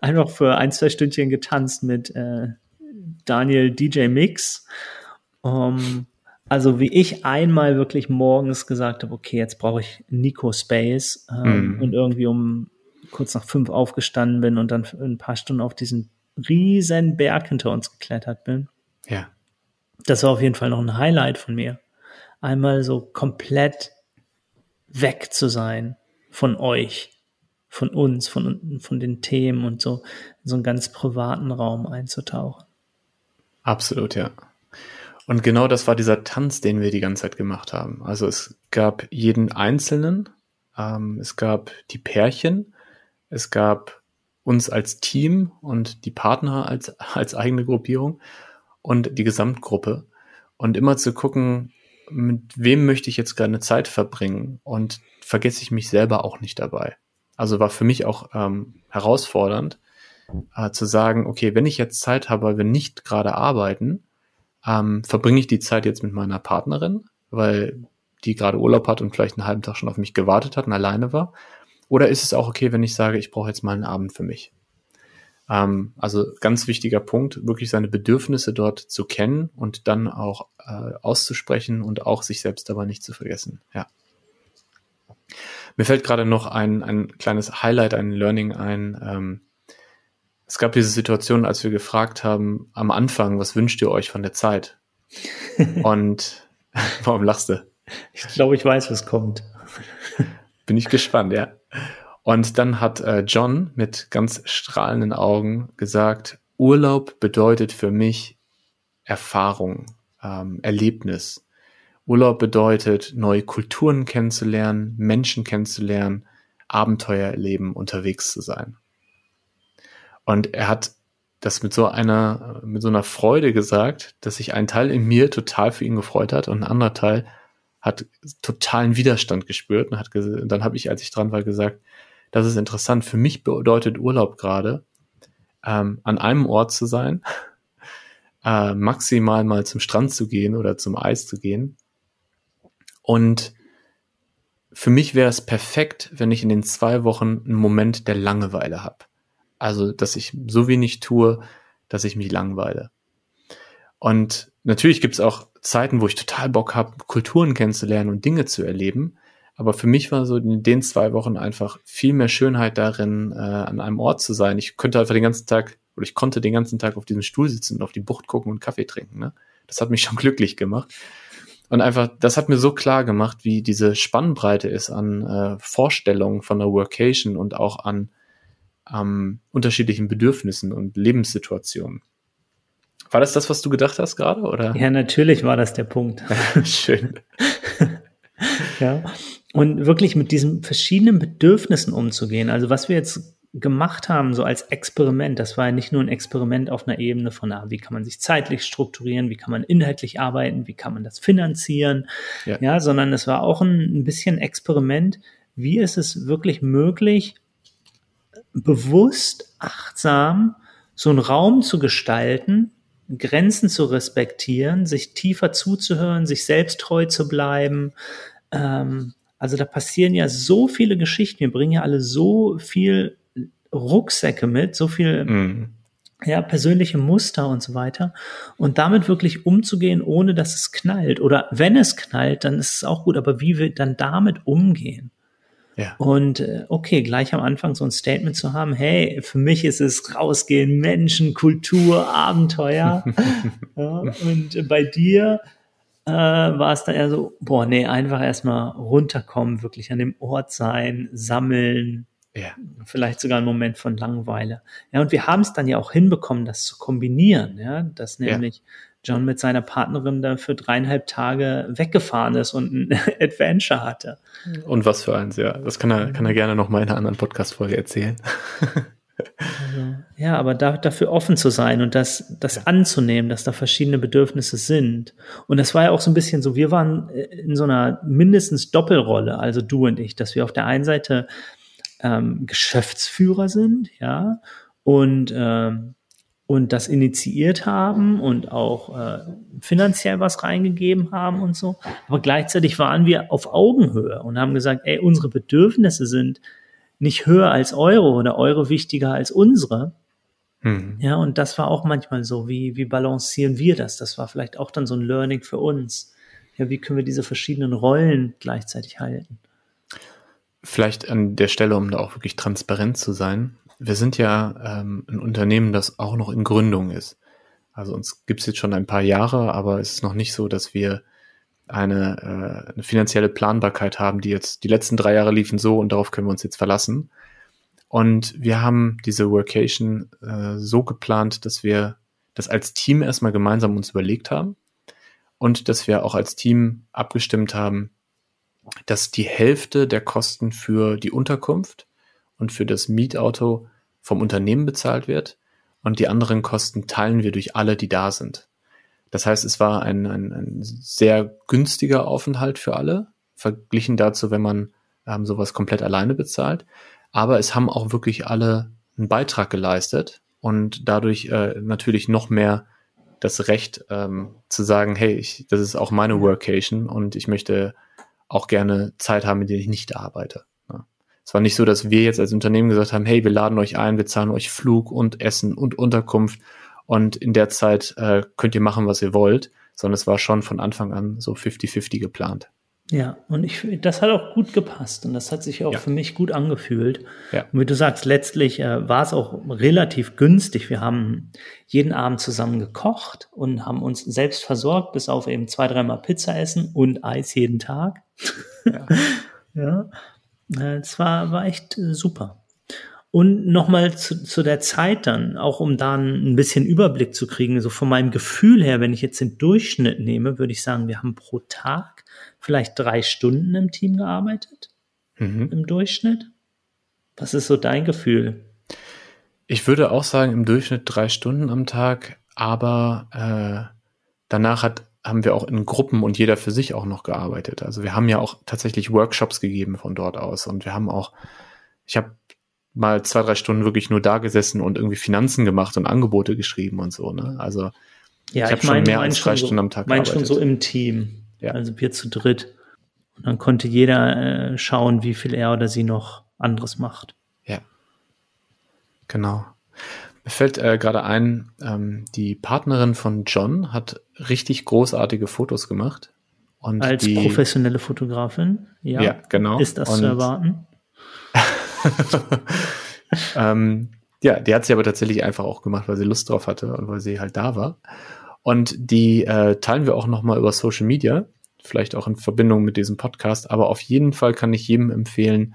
Einfach für ein, zwei Stündchen getanzt mit äh, Daniel DJ Mix. Um, also wie ich einmal wirklich morgens gesagt habe, okay, jetzt brauche ich Nico Space ähm, mm. und irgendwie um kurz nach fünf aufgestanden bin und dann ein paar Stunden auf diesen riesen Berg hinter uns geklettert bin. Ja das war auf jeden Fall noch ein Highlight von mir. Einmal so komplett weg zu sein von euch, von uns, von, von den Themen und so in so einen ganz privaten Raum einzutauchen. Absolut, ja. Und genau das war dieser Tanz, den wir die ganze Zeit gemacht haben. Also es gab jeden Einzelnen, ähm, es gab die Pärchen, es gab uns als Team und die Partner als, als eigene Gruppierung und die Gesamtgruppe. Und immer zu gucken, mit wem möchte ich jetzt gerne Zeit verbringen und vergesse ich mich selber auch nicht dabei. Also war für mich auch ähm, herausfordernd äh, zu sagen, okay, wenn ich jetzt Zeit habe, weil wir nicht gerade arbeiten, ähm, verbringe ich die Zeit jetzt mit meiner Partnerin, weil die gerade Urlaub hat und vielleicht einen halben Tag schon auf mich gewartet hat und alleine war? Oder ist es auch okay, wenn ich sage, ich brauche jetzt mal einen Abend für mich? Ähm, also ganz wichtiger Punkt, wirklich seine Bedürfnisse dort zu kennen und dann auch äh, auszusprechen und auch sich selbst dabei nicht zu vergessen. Ja. Mir fällt gerade noch ein, ein kleines Highlight, ein Learning ein. Ähm, es gab diese Situation, als wir gefragt haben am Anfang, was wünscht ihr euch von der Zeit? Und warum lachst du? Ich glaube, ich weiß, was kommt. Bin ich gespannt, ja. Und dann hat äh, John mit ganz strahlenden Augen gesagt, Urlaub bedeutet für mich Erfahrung, ähm, Erlebnis. Urlaub bedeutet, neue Kulturen kennenzulernen, Menschen kennenzulernen, Abenteuer erleben, unterwegs zu sein. Und er hat das mit so einer, mit so einer Freude gesagt, dass sich ein Teil in mir total für ihn gefreut hat und ein anderer Teil hat totalen Widerstand gespürt und hat dann habe ich, als ich dran war, gesagt, das ist interessant. Für mich bedeutet Urlaub gerade, ähm, an einem Ort zu sein, äh, maximal mal zum Strand zu gehen oder zum Eis zu gehen. Und für mich wäre es perfekt, wenn ich in den zwei Wochen einen Moment der Langeweile habe. Also, dass ich so wenig tue, dass ich mich langweile. Und natürlich gibt es auch Zeiten, wo ich total Bock habe, Kulturen kennenzulernen und Dinge zu erleben. Aber für mich war so in den zwei Wochen einfach viel mehr Schönheit darin, äh, an einem Ort zu sein. Ich könnte einfach den ganzen Tag, oder ich konnte den ganzen Tag auf diesem Stuhl sitzen und auf die Bucht gucken und Kaffee trinken. Ne? Das hat mich schon glücklich gemacht. Und einfach, das hat mir so klar gemacht, wie diese Spannbreite ist an äh, Vorstellungen von der Workation und auch an ähm, unterschiedlichen Bedürfnissen und Lebenssituationen. War das das, was du gedacht hast gerade, oder? Ja, natürlich war das der Punkt. Schön. ja. Und wirklich mit diesen verschiedenen Bedürfnissen umzugehen. Also was wir jetzt gemacht haben, so als Experiment, das war ja nicht nur ein Experiment auf einer Ebene von, ah, wie kann man sich zeitlich strukturieren, wie kann man inhaltlich arbeiten, wie kann man das finanzieren, ja, ja sondern es war auch ein, ein bisschen Experiment, wie ist es wirklich möglich, bewusst, achtsam so einen Raum zu gestalten, Grenzen zu respektieren, sich tiefer zuzuhören, sich selbst treu zu bleiben. Ähm, also da passieren ja so viele Geschichten. Wir bringen ja alle so viel Rucksäcke mit, so viel mm. ja, persönliche Muster und so weiter. Und damit wirklich umzugehen, ohne dass es knallt. Oder wenn es knallt, dann ist es auch gut. Aber wie wir dann damit umgehen? Ja. Und äh, okay, gleich am Anfang so ein Statement zu haben, hey, für mich ist es rausgehen, Menschen, Kultur, Abenteuer. ja, und bei dir äh, war es dann eher so, boah, nee, einfach erstmal runterkommen, wirklich an dem Ort sein, sammeln, ja. vielleicht sogar einen Moment von Langeweile. Ja, und wir haben es dann ja auch hinbekommen, das zu kombinieren, ja, dass nämlich ja. John mit seiner Partnerin da für dreieinhalb Tage weggefahren ist und ein Adventure hatte. Und was für eins, ja. Das kann er, kann er gerne noch mal in einer anderen Podcast-Folge erzählen. Also, ja, aber da, dafür offen zu sein und das, das ja. anzunehmen, dass da verschiedene Bedürfnisse sind. Und das war ja auch so ein bisschen so, wir waren in so einer mindestens Doppelrolle, also du und ich, dass wir auf der einen Seite ähm, Geschäftsführer sind, ja, und ähm, und das initiiert haben und auch äh, finanziell was reingegeben haben und so. Aber gleichzeitig waren wir auf Augenhöhe und haben gesagt, ey, unsere Bedürfnisse sind nicht höher als eure oder eure wichtiger als unsere. Mhm. Ja, und das war auch manchmal so, wie, wie balancieren wir das? Das war vielleicht auch dann so ein Learning für uns. Ja, wie können wir diese verschiedenen Rollen gleichzeitig halten? Vielleicht an der Stelle, um da auch wirklich transparent zu sein, wir sind ja ähm, ein Unternehmen, das auch noch in Gründung ist. Also uns gibt es jetzt schon ein paar Jahre, aber es ist noch nicht so, dass wir eine, äh, eine finanzielle Planbarkeit haben, die jetzt die letzten drei Jahre liefen so und darauf können wir uns jetzt verlassen. Und wir haben diese Workation äh, so geplant, dass wir das als Team erstmal gemeinsam uns überlegt haben und dass wir auch als Team abgestimmt haben, dass die Hälfte der Kosten für die Unterkunft und für das Mietauto vom Unternehmen bezahlt wird und die anderen Kosten teilen wir durch alle, die da sind. Das heißt, es war ein, ein, ein sehr günstiger Aufenthalt für alle, verglichen dazu, wenn man ähm, sowas komplett alleine bezahlt. Aber es haben auch wirklich alle einen Beitrag geleistet und dadurch äh, natürlich noch mehr das Recht ähm, zu sagen, hey, ich, das ist auch meine Workation und ich möchte auch gerne Zeit haben, in der ich nicht arbeite. Es war nicht so, dass wir jetzt als Unternehmen gesagt haben, hey, wir laden euch ein, wir zahlen euch Flug und Essen und Unterkunft und in der Zeit äh, könnt ihr machen, was ihr wollt, sondern es war schon von Anfang an so 50-50 geplant. Ja, und ich, das hat auch gut gepasst und das hat sich auch ja. für mich gut angefühlt. Ja. Und wie du sagst, letztlich äh, war es auch relativ günstig. Wir haben jeden Abend zusammen gekocht und haben uns selbst versorgt, bis auf eben zwei, dreimal Pizza essen und Eis jeden Tag. Ja. ja. Es war, war echt äh, super. Und nochmal zu, zu der Zeit dann, auch um da ein bisschen Überblick zu kriegen, so von meinem Gefühl her, wenn ich jetzt den Durchschnitt nehme, würde ich sagen, wir haben pro Tag vielleicht drei Stunden im Team gearbeitet, mhm. im Durchschnitt. Was ist so dein Gefühl? Ich würde auch sagen, im Durchschnitt drei Stunden am Tag, aber äh, danach hat, haben wir auch in Gruppen und jeder für sich auch noch gearbeitet. Also wir haben ja auch tatsächlich Workshops gegeben von dort aus und wir haben auch, ich habe mal zwei, drei Stunden wirklich nur da gesessen und irgendwie Finanzen gemacht und Angebote geschrieben und so. Ne? Also ja, ich habe schon mehr als drei Stunden so, am Tag gearbeitet. schon so im Team. Ja. Also wir zu dritt. Und dann konnte jeder äh, schauen, wie viel er oder sie noch anderes macht. Ja. Genau. Mir fällt äh, gerade ein, ähm, die Partnerin von John hat richtig großartige Fotos gemacht. Und Als die, professionelle Fotografin, ja, ja genau. Ist das und, zu erwarten? ähm, ja, die hat sie aber tatsächlich einfach auch gemacht, weil sie Lust drauf hatte und weil sie halt da war. Und die äh, teilen wir auch nochmal über Social Media, vielleicht auch in Verbindung mit diesem Podcast. Aber auf jeden Fall kann ich jedem empfehlen,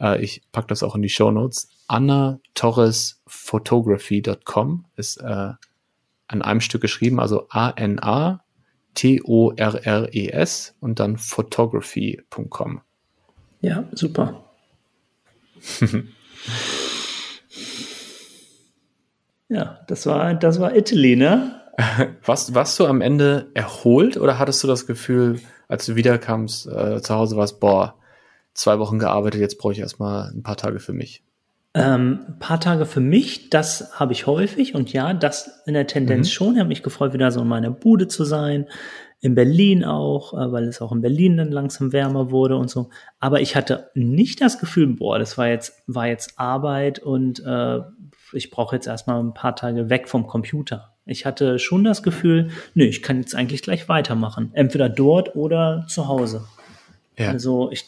äh, ich packe das auch in die Show Notes, annatorresphotography.com ist äh, an einem Stück geschrieben, also A-N-A T-O-R-R-E-S und dann photography.com. Ja, super. ja, das war, das war Italy, ne? warst, warst du am Ende erholt oder hattest du das Gefühl, als du wiederkamst, äh, zu Hause warst, boah, zwei Wochen gearbeitet, jetzt brauche ich erstmal ein paar Tage für mich? Ähm, ein paar Tage für mich, das habe ich häufig und ja, das in der Tendenz mhm. schon. Ich habe mich gefreut, wieder so in meiner Bude zu sein, in Berlin auch, äh, weil es auch in Berlin dann langsam wärmer wurde und so. Aber ich hatte nicht das Gefühl, boah, das war jetzt, war jetzt Arbeit und äh, ich brauche jetzt erstmal ein paar Tage weg vom Computer. Ich hatte schon das Gefühl, nö, ich kann jetzt eigentlich gleich weitermachen. Entweder dort oder zu Hause. Ja. Also ich,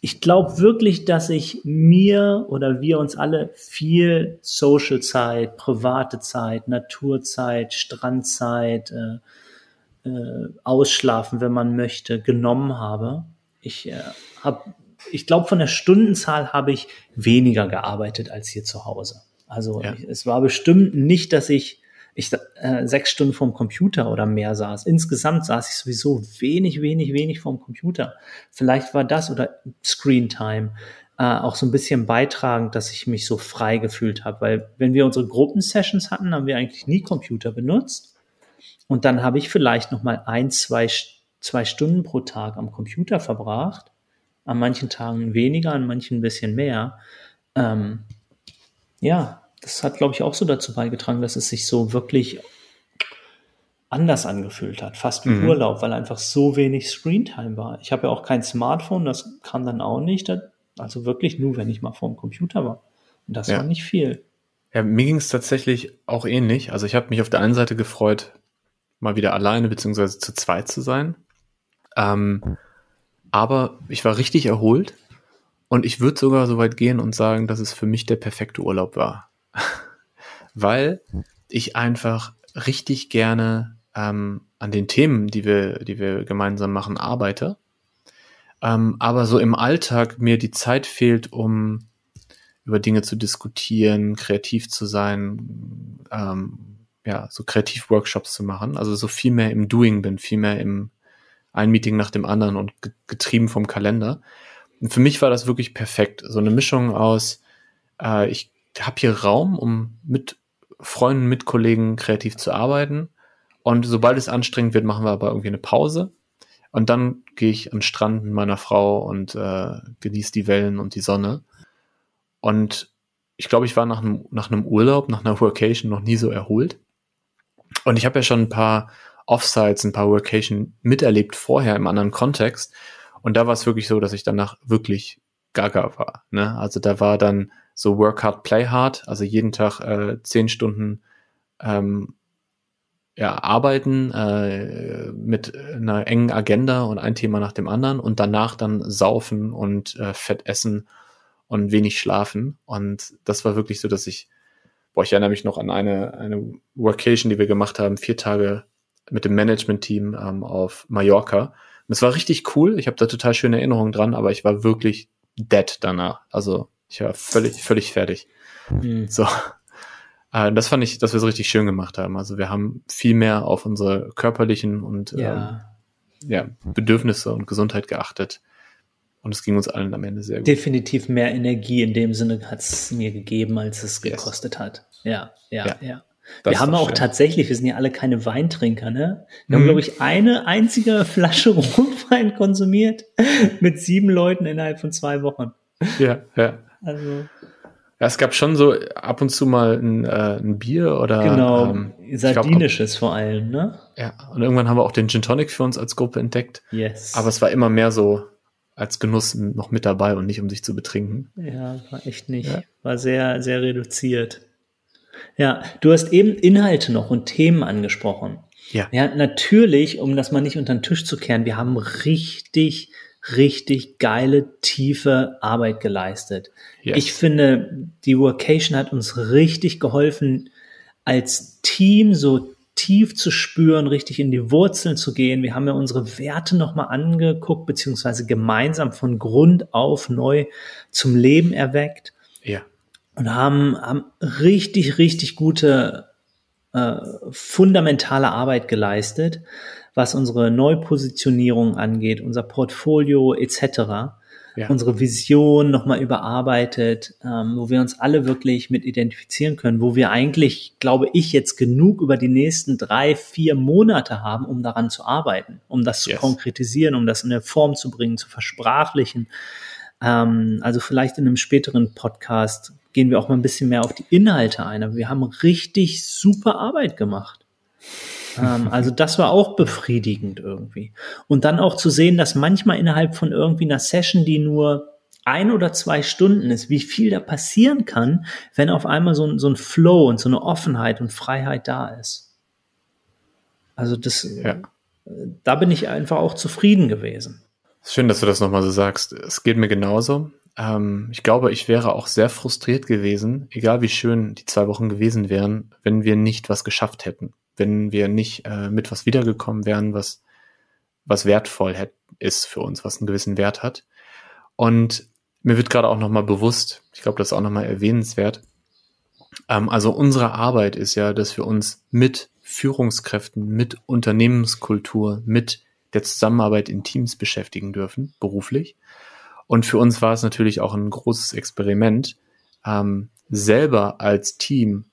ich glaube wirklich, dass ich mir oder wir uns alle viel Social-Zeit, private Zeit, Naturzeit, Strandzeit, äh, äh, ausschlafen, wenn man möchte, genommen habe. Ich äh, habe, ich glaube, von der Stundenzahl habe ich weniger gearbeitet als hier zu Hause. Also ja. es war bestimmt nicht, dass ich ich äh, sechs Stunden vorm Computer oder mehr saß. Insgesamt saß ich sowieso wenig, wenig, wenig vorm Computer. Vielleicht war das oder Screen Time äh, auch so ein bisschen beitragend, dass ich mich so frei gefühlt habe. Weil wenn wir unsere Gruppensessions hatten, haben wir eigentlich nie Computer benutzt. Und dann habe ich vielleicht noch mal ein, zwei, zwei Stunden pro Tag am Computer verbracht. An manchen Tagen weniger, an manchen ein bisschen mehr. Ähm, ja, das hat, glaube ich, auch so dazu beigetragen, dass es sich so wirklich anders angefühlt hat, fast wie mhm. Urlaub, weil einfach so wenig Screentime war. Ich habe ja auch kein Smartphone, das kam dann auch nicht. Also wirklich nur, wenn ich mal vor dem Computer war. Und das ja. war nicht viel. Ja, mir ging es tatsächlich auch ähnlich. Also ich habe mich auf der einen Seite gefreut, mal wieder alleine beziehungsweise zu zweit zu sein. Ähm, aber ich war richtig erholt und ich würde sogar so weit gehen und sagen, dass es für mich der perfekte Urlaub war. Weil ich einfach richtig gerne ähm, an den Themen, die wir, die wir gemeinsam machen, arbeite. Ähm, aber so im Alltag mir die Zeit fehlt, um über Dinge zu diskutieren, kreativ zu sein, ähm, ja, so Kreativworkshops zu machen, also so viel mehr im Doing bin, viel mehr im ein Meeting nach dem anderen und getrieben vom Kalender. Und für mich war das wirklich perfekt. So eine Mischung aus, äh, ich habe hier Raum, um mit Freunden, mit Kollegen kreativ zu arbeiten. Und sobald es anstrengend wird, machen wir aber irgendwie eine Pause. Und dann gehe ich an Strand mit meiner Frau und äh, genieße die Wellen und die Sonne. Und ich glaube, ich war nach einem, nach einem Urlaub, nach einer Workation noch nie so erholt. Und ich habe ja schon ein paar Offsites, ein paar Workation miterlebt vorher im anderen Kontext. Und da war es wirklich so, dass ich danach wirklich gaga war. Ne? Also da war dann so Work Hard, Play Hard, also jeden Tag äh, zehn Stunden ähm, ja, arbeiten äh, mit einer engen Agenda und ein Thema nach dem anderen und danach dann saufen und äh, Fett essen und wenig schlafen. Und das war wirklich so, dass ich, boah, ich erinnere mich noch an eine, eine Workation, die wir gemacht haben, vier Tage mit dem Management-Team ähm, auf Mallorca. Und es war richtig cool. Ich habe da total schöne Erinnerungen dran, aber ich war wirklich dead danach. Also ich war völlig, völlig fertig. Mhm. So. Äh, das fand ich, dass wir es richtig schön gemacht haben. Also wir haben viel mehr auf unsere körperlichen und ja. Ähm, ja, Bedürfnisse und Gesundheit geachtet. Und es ging uns allen am Ende sehr gut. Definitiv mehr Energie in dem Sinne hat es mir gegeben, als es yes. gekostet hat. Ja, ja, ja. ja. Das wir haben auch schön. tatsächlich, wir sind ja alle keine Weintrinker, ne? Wir mhm. haben, glaube ich, eine einzige Flasche Rotwein konsumiert mit sieben Leuten innerhalb von zwei Wochen. Ja, ja. Also. Ja, es gab schon so ab und zu mal ein, äh, ein Bier oder genau, ähm, sardinisches glaub, vor allem, ne? Ja, und irgendwann haben wir auch den Gin Tonic für uns als Gruppe entdeckt. Yes. Aber es war immer mehr so als Genuss noch mit dabei und nicht um sich zu betrinken. Ja, war echt nicht. Ja. War sehr, sehr reduziert. Ja, du hast eben Inhalte noch und Themen angesprochen. Ja. Ja, natürlich, um das mal nicht unter den Tisch zu kehren, wir haben richtig, richtig geile, tiefe Arbeit geleistet. Yes. Ich finde, die Workation hat uns richtig geholfen, als Team so tief zu spüren, richtig in die Wurzeln zu gehen. Wir haben ja unsere Werte nochmal angeguckt, beziehungsweise gemeinsam von Grund auf neu zum Leben erweckt. Ja und haben, haben richtig, richtig gute äh, fundamentale Arbeit geleistet, was unsere Neupositionierung angeht, unser Portfolio etc. Ja. unsere Vision nochmal überarbeitet, ähm, wo wir uns alle wirklich mit identifizieren können, wo wir eigentlich, glaube ich, jetzt genug über die nächsten drei, vier Monate haben, um daran zu arbeiten, um das yes. zu konkretisieren, um das in eine Form zu bringen, zu versprachlichen. Ähm, also vielleicht in einem späteren Podcast gehen wir auch mal ein bisschen mehr auf die Inhalte ein. Aber wir haben richtig super Arbeit gemacht. Ähm, also das war auch befriedigend irgendwie. Und dann auch zu sehen, dass manchmal innerhalb von irgendwie einer Session, die nur ein oder zwei Stunden ist, wie viel da passieren kann, wenn auf einmal so ein, so ein Flow und so eine Offenheit und Freiheit da ist. Also das, ja. da bin ich einfach auch zufrieden gewesen. Schön, dass du das nochmal so sagst. Es geht mir genauso. Ähm, ich glaube, ich wäre auch sehr frustriert gewesen, egal wie schön die zwei Wochen gewesen wären, wenn wir nicht was geschafft hätten. Wenn wir nicht äh, mit was wiedergekommen wären, was, was wertvoll hätt, ist für uns, was einen gewissen Wert hat. Und mir wird gerade auch nochmal bewusst, ich glaube, das ist auch nochmal erwähnenswert. Ähm, also unsere Arbeit ist ja, dass wir uns mit Führungskräften, mit Unternehmenskultur, mit der Zusammenarbeit in Teams beschäftigen dürfen, beruflich. Und für uns war es natürlich auch ein großes Experiment, ähm, selber als Team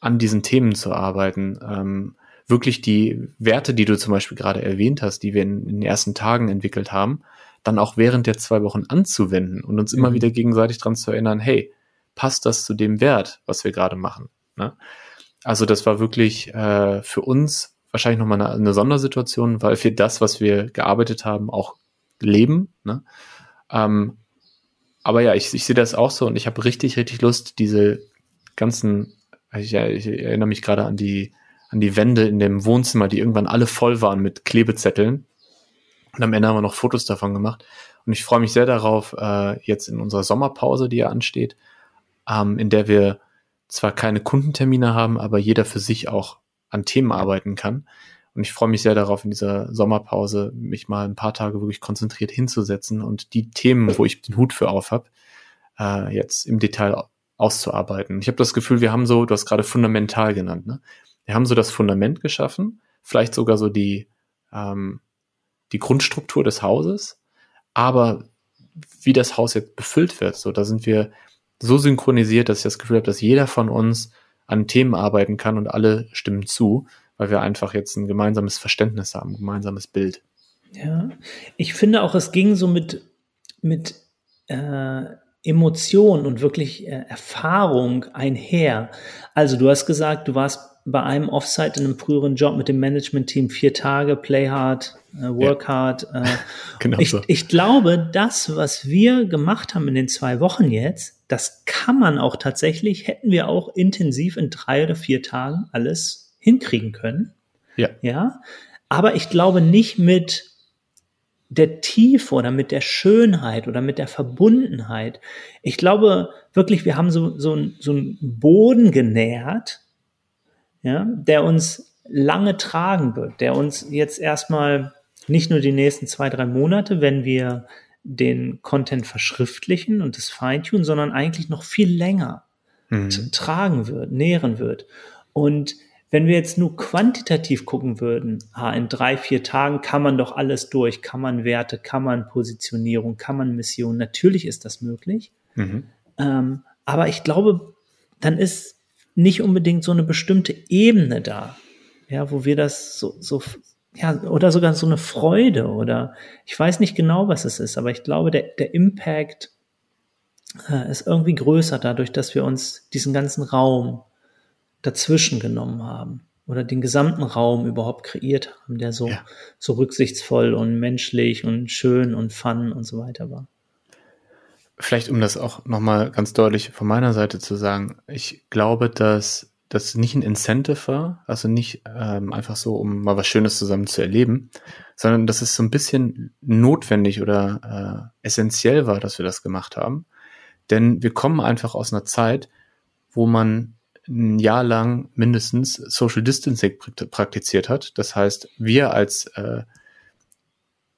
an diesen Themen zu arbeiten. Ähm, wirklich die Werte, die du zum Beispiel gerade erwähnt hast, die wir in, in, den ersten Tagen entwickelt haben, dann auch während der zwei Wochen anzuwenden und uns mhm. immer wieder gegenseitig dran zu erinnern, hey, passt das zu dem Wert, was wir gerade machen? Ne? Also das war wirklich äh, für uns wahrscheinlich nochmal eine, eine Sondersituation, weil wir das, was wir gearbeitet haben, auch leben. Ne? Ähm, aber ja, ich, ich sehe das auch so und ich habe richtig, richtig Lust, diese ganzen, ich, ich erinnere mich gerade an die, an die Wände in dem Wohnzimmer, die irgendwann alle voll waren mit Klebezetteln. Und am Ende haben wir noch Fotos davon gemacht. Und ich freue mich sehr darauf, äh, jetzt in unserer Sommerpause, die ja ansteht, ähm, in der wir zwar keine Kundentermine haben, aber jeder für sich auch an Themen arbeiten kann, und ich freue mich sehr darauf, in dieser Sommerpause mich mal ein paar Tage wirklich konzentriert hinzusetzen und die Themen, wo ich den Hut für auf habe, äh, jetzt im Detail auszuarbeiten. Ich habe das Gefühl, wir haben so, du hast gerade fundamental genannt, ne? Wir haben so das Fundament geschaffen, vielleicht sogar so die, ähm, die Grundstruktur des Hauses, aber wie das Haus jetzt befüllt wird, so da sind wir so synchronisiert, dass ich das Gefühl habe, dass jeder von uns an Themen arbeiten kann und alle stimmen zu, weil wir einfach jetzt ein gemeinsames Verständnis haben, ein gemeinsames Bild. Ja, ich finde auch, es ging so mit, mit äh, Emotion und wirklich äh, Erfahrung einher. Also du hast gesagt, du warst bei einem Offsite in einem früheren Job mit dem Management-Team vier Tage, Play hard, äh, Work ja. hard. Äh, genau ich, so. ich glaube, das, was wir gemacht haben in den zwei Wochen jetzt, das kann man auch tatsächlich, hätten wir auch intensiv in drei oder vier Tagen alles hinkriegen können. Ja. Ja. Aber ich glaube nicht mit der Tiefe oder mit der Schönheit oder mit der Verbundenheit. Ich glaube wirklich, wir haben so, so, so einen Boden genährt, ja, der uns lange tragen wird, der uns jetzt erstmal nicht nur die nächsten zwei, drei Monate, wenn wir den Content verschriftlichen und das Feintunen, sondern eigentlich noch viel länger mhm. tragen wird, nähren wird. Und wenn wir jetzt nur quantitativ gucken würden, ah, in drei, vier Tagen kann man doch alles durch, kann man Werte, kann man Positionierung, kann man Mission, natürlich ist das möglich. Mhm. Ähm, aber ich glaube, dann ist nicht unbedingt so eine bestimmte Ebene da, ja, wo wir das so, so, ja, oder sogar so eine Freude oder ich weiß nicht genau, was es ist, aber ich glaube, der, der Impact äh, ist irgendwie größer dadurch, dass wir uns diesen ganzen Raum dazwischen genommen haben oder den gesamten Raum überhaupt kreiert haben, der so, ja. so rücksichtsvoll und menschlich und schön und fun und so weiter war. Vielleicht, um das auch nochmal ganz deutlich von meiner Seite zu sagen, ich glaube, dass das nicht ein Incentive war, also nicht ähm, einfach so, um mal was Schönes zusammen zu erleben, sondern dass es so ein bisschen notwendig oder äh, essentiell war, dass wir das gemacht haben. Denn wir kommen einfach aus einer Zeit, wo man ein Jahr lang mindestens Social Distancing praktiziert hat. Das heißt, wir als äh,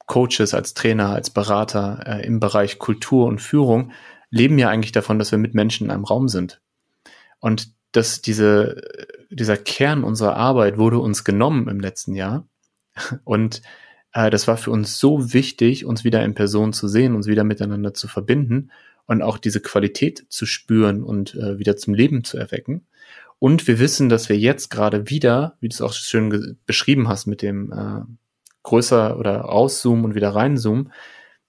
Coaches, als Trainer, als Berater äh, im Bereich Kultur und Führung leben ja eigentlich davon, dass wir mit Menschen in einem Raum sind. Und dass diese, dieser Kern unserer Arbeit wurde uns genommen im letzten Jahr. Und äh, das war für uns so wichtig, uns wieder in Person zu sehen, uns wieder miteinander zu verbinden und auch diese Qualität zu spüren und äh, wieder zum Leben zu erwecken. Und wir wissen, dass wir jetzt gerade wieder, wie du es auch schön beschrieben hast mit dem äh, größer oder rauszoomen und wieder reinzoomen,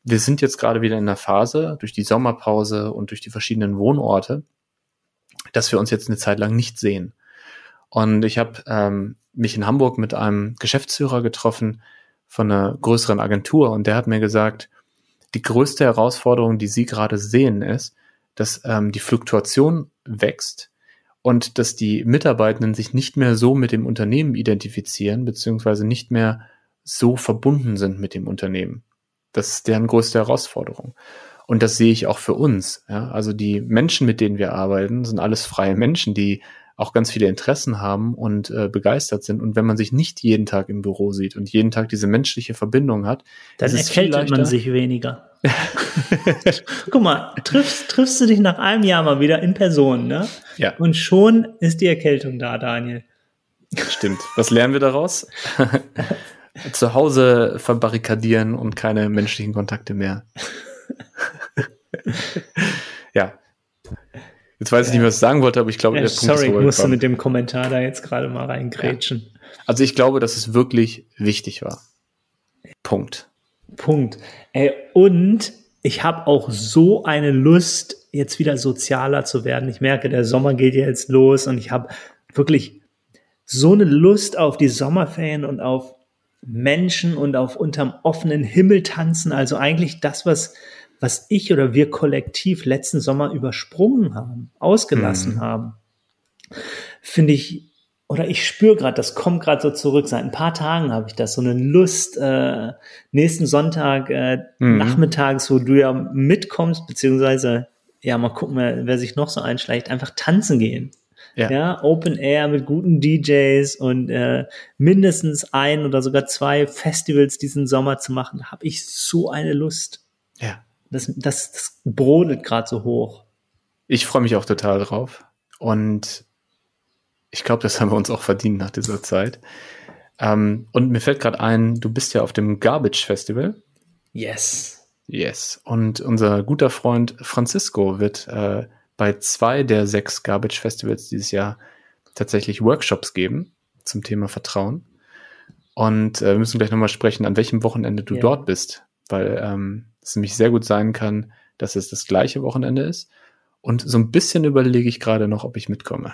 wir sind jetzt gerade wieder in der Phase durch die Sommerpause und durch die verschiedenen Wohnorte, dass wir uns jetzt eine Zeit lang nicht sehen. Und ich habe ähm, mich in Hamburg mit einem Geschäftsführer getroffen von einer größeren Agentur und der hat mir gesagt, die größte Herausforderung, die Sie gerade sehen, ist, dass ähm, die Fluktuation wächst und dass die Mitarbeitenden sich nicht mehr so mit dem Unternehmen identifizieren, beziehungsweise nicht mehr so verbunden sind mit dem Unternehmen. Das ist deren größte Herausforderung. Und das sehe ich auch für uns. Ja? Also die Menschen, mit denen wir arbeiten, sind alles freie Menschen, die auch ganz viele Interessen haben und äh, begeistert sind. Und wenn man sich nicht jeden Tag im Büro sieht und jeden Tag diese menschliche Verbindung hat, dann erkältet man sich weniger. Guck mal, triffst, triffst du dich nach einem Jahr mal wieder in Person, ne? Ja. Und schon ist die Erkältung da, Daniel. Stimmt. Was lernen wir daraus? Zu Hause verbarrikadieren und keine menschlichen Kontakte mehr. ja. Jetzt weiß ich nicht, was ich sagen wollte, aber ich glaube, ja, der Punkt sorry, ist ich musste mit dem Kommentar da jetzt gerade mal reingrätschen. Ja. Also ich glaube, dass es wirklich wichtig war. Punkt. Punkt. Ey, und ich habe auch so eine Lust, jetzt wieder sozialer zu werden. Ich merke, der Sommer geht jetzt los und ich habe wirklich so eine Lust auf die Sommerferien und auf Menschen und auf unterm offenen Himmel tanzen. Also eigentlich das, was was ich oder wir kollektiv letzten Sommer übersprungen haben, ausgelassen mhm. haben, finde ich, oder ich spüre gerade, das kommt gerade so zurück. Seit ein paar Tagen habe ich das, so eine Lust, äh, nächsten Sonntag äh, mhm. nachmittags, wo du ja mitkommst, beziehungsweise, ja, mal gucken, wer, wer sich noch so einschleicht, einfach tanzen gehen. Ja. ja. Open Air mit guten DJs und äh, mindestens ein oder sogar zwei Festivals diesen Sommer zu machen, da habe ich so eine Lust. Ja. Das, das, das brodelt gerade so hoch. Ich freue mich auch total drauf. Und Ich glaube, das haben wir uns auch verdient nach dieser Zeit. Ähm, und mir fällt gerade ein, du bist ja auf dem Garbage Festival. Yes. Yes. Und unser guter Freund Francisco wird äh, bei zwei der sechs Garbage Festivals dieses Jahr tatsächlich Workshops geben zum Thema Vertrauen. Und äh, wir müssen gleich nochmal sprechen, an welchem Wochenende du ja. dort bist, weil ähm, es nämlich sehr gut sein kann, dass es das gleiche Wochenende ist. Und so ein bisschen überlege ich gerade noch, ob ich mitkomme.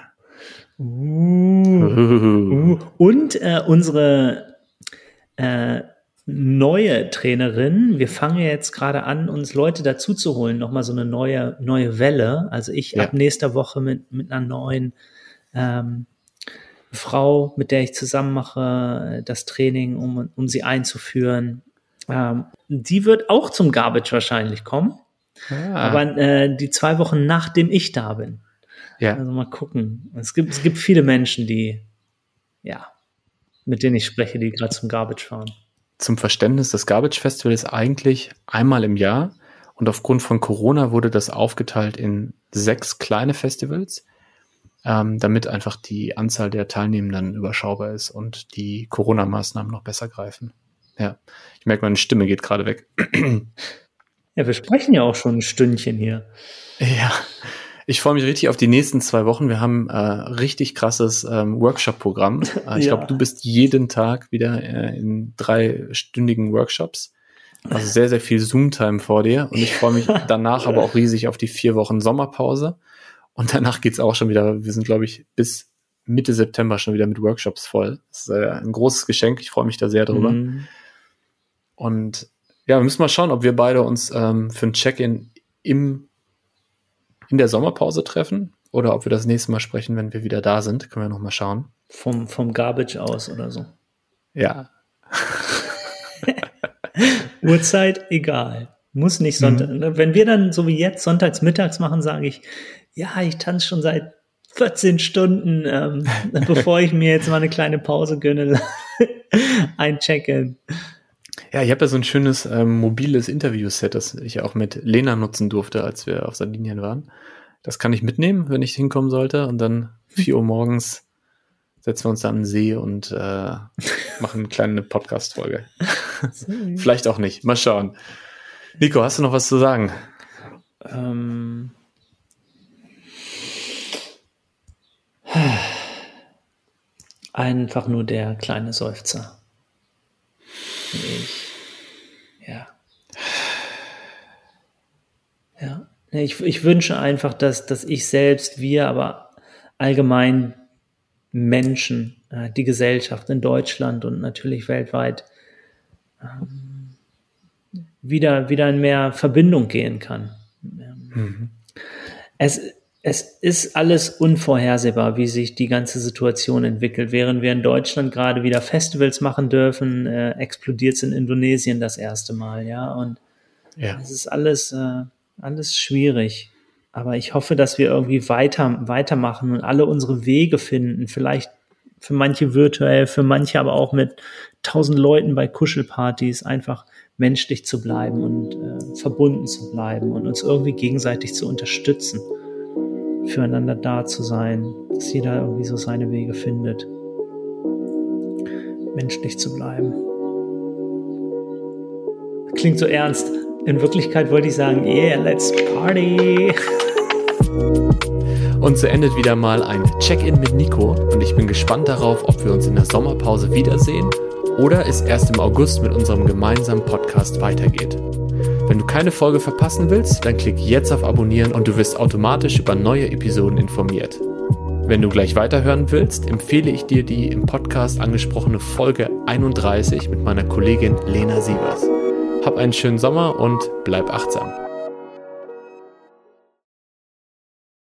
Uh, uh. Und äh, unsere äh, neue Trainerin, wir fangen jetzt gerade an, uns Leute dazu zu holen, nochmal so eine neue, neue Welle. Also ich ja. ab nächster Woche mit, mit einer neuen ähm, Frau, mit der ich zusammen mache, das Training, um, um sie einzuführen. Ähm, die wird auch zum Garbage wahrscheinlich kommen. Ah. Aber äh, die zwei Wochen nachdem ich da bin. Ja. Also mal gucken. Es gibt, es gibt viele Menschen, die, ja, mit denen ich spreche, die gerade zum Garbage fahren. Zum Verständnis, das Garbage Festival ist eigentlich einmal im Jahr und aufgrund von Corona wurde das aufgeteilt in sechs kleine Festivals, ähm, damit einfach die Anzahl der Teilnehmenden überschaubar ist und die Corona-Maßnahmen noch besser greifen. Ja, ich merke, meine Stimme geht gerade weg. Ja, wir sprechen ja auch schon ein Stündchen hier. Ja, ich freue mich richtig auf die nächsten zwei Wochen. Wir haben äh, richtig krasses ähm, Workshop-Programm. Äh, ich ja. glaube, du bist jeden Tag wieder äh, in dreistündigen Workshops. Also sehr, sehr viel Zoom-Time vor dir. Und ich freue mich danach aber auch riesig auf die vier Wochen Sommerpause. Und danach geht's auch schon wieder. Wir sind, glaube ich, bis Mitte September schon wieder mit Workshops voll. Das ist äh, ein großes Geschenk. Ich freue mich da sehr drüber. Mhm. Und ja, wir müssen mal schauen, ob wir beide uns ähm, für ein Check-in im in der Sommerpause treffen oder ob wir das nächste Mal sprechen, wenn wir wieder da sind. Können wir noch mal schauen. Vom, vom Garbage aus oder so. Ja. Uhrzeit, egal. Muss nicht Sonntag. Mhm. Wenn wir dann so wie jetzt sonntags mittags machen, sage ich, ja, ich tanze schon seit 14 Stunden, ähm, bevor ich mir jetzt mal eine kleine Pause gönne, ein Check-in. Ja, ich habe ja so ein schönes ähm, mobiles Interview-Set, das ich auch mit Lena nutzen durfte, als wir auf Sardinien waren. Das kann ich mitnehmen, wenn ich hinkommen sollte. Und dann 4 Uhr morgens setzen wir uns da an den See und äh, machen eine kleine Podcast-Folge. Vielleicht auch nicht. Mal schauen. Nico, hast du noch was zu sagen? Ähm. Einfach nur der kleine Seufzer. Ich, ja. Ja. Ich, ich wünsche einfach, dass, dass ich selbst, wir, aber allgemein Menschen, äh, die Gesellschaft in Deutschland und natürlich weltweit ähm, wieder, wieder in mehr Verbindung gehen kann. Mhm. Es, es ist alles unvorhersehbar, wie sich die ganze Situation entwickelt. Während wir in Deutschland gerade wieder Festivals machen dürfen, äh, explodiert es in Indonesien das erste Mal, ja. Und ja. es ist alles, äh, alles schwierig. Aber ich hoffe, dass wir irgendwie weiter, weitermachen und alle unsere Wege finden. Vielleicht für manche virtuell, für manche aber auch mit tausend Leuten bei Kuschelpartys einfach menschlich zu bleiben und äh, verbunden zu bleiben und uns irgendwie gegenseitig zu unterstützen füreinander da zu sein, dass jeder irgendwie so seine Wege findet, menschlich zu bleiben. Klingt so ernst. In Wirklichkeit wollte ich sagen, yeah, let's party. Und so endet wieder mal ein Check-in mit Nico und ich bin gespannt darauf, ob wir uns in der Sommerpause wiedersehen oder es erst im August mit unserem gemeinsamen Podcast weitergeht. Wenn du keine Folge verpassen willst, dann klick jetzt auf Abonnieren und du wirst automatisch über neue Episoden informiert. Wenn du gleich weiterhören willst, empfehle ich dir die im Podcast angesprochene Folge 31 mit meiner Kollegin Lena Sievers. Hab einen schönen Sommer und bleib achtsam.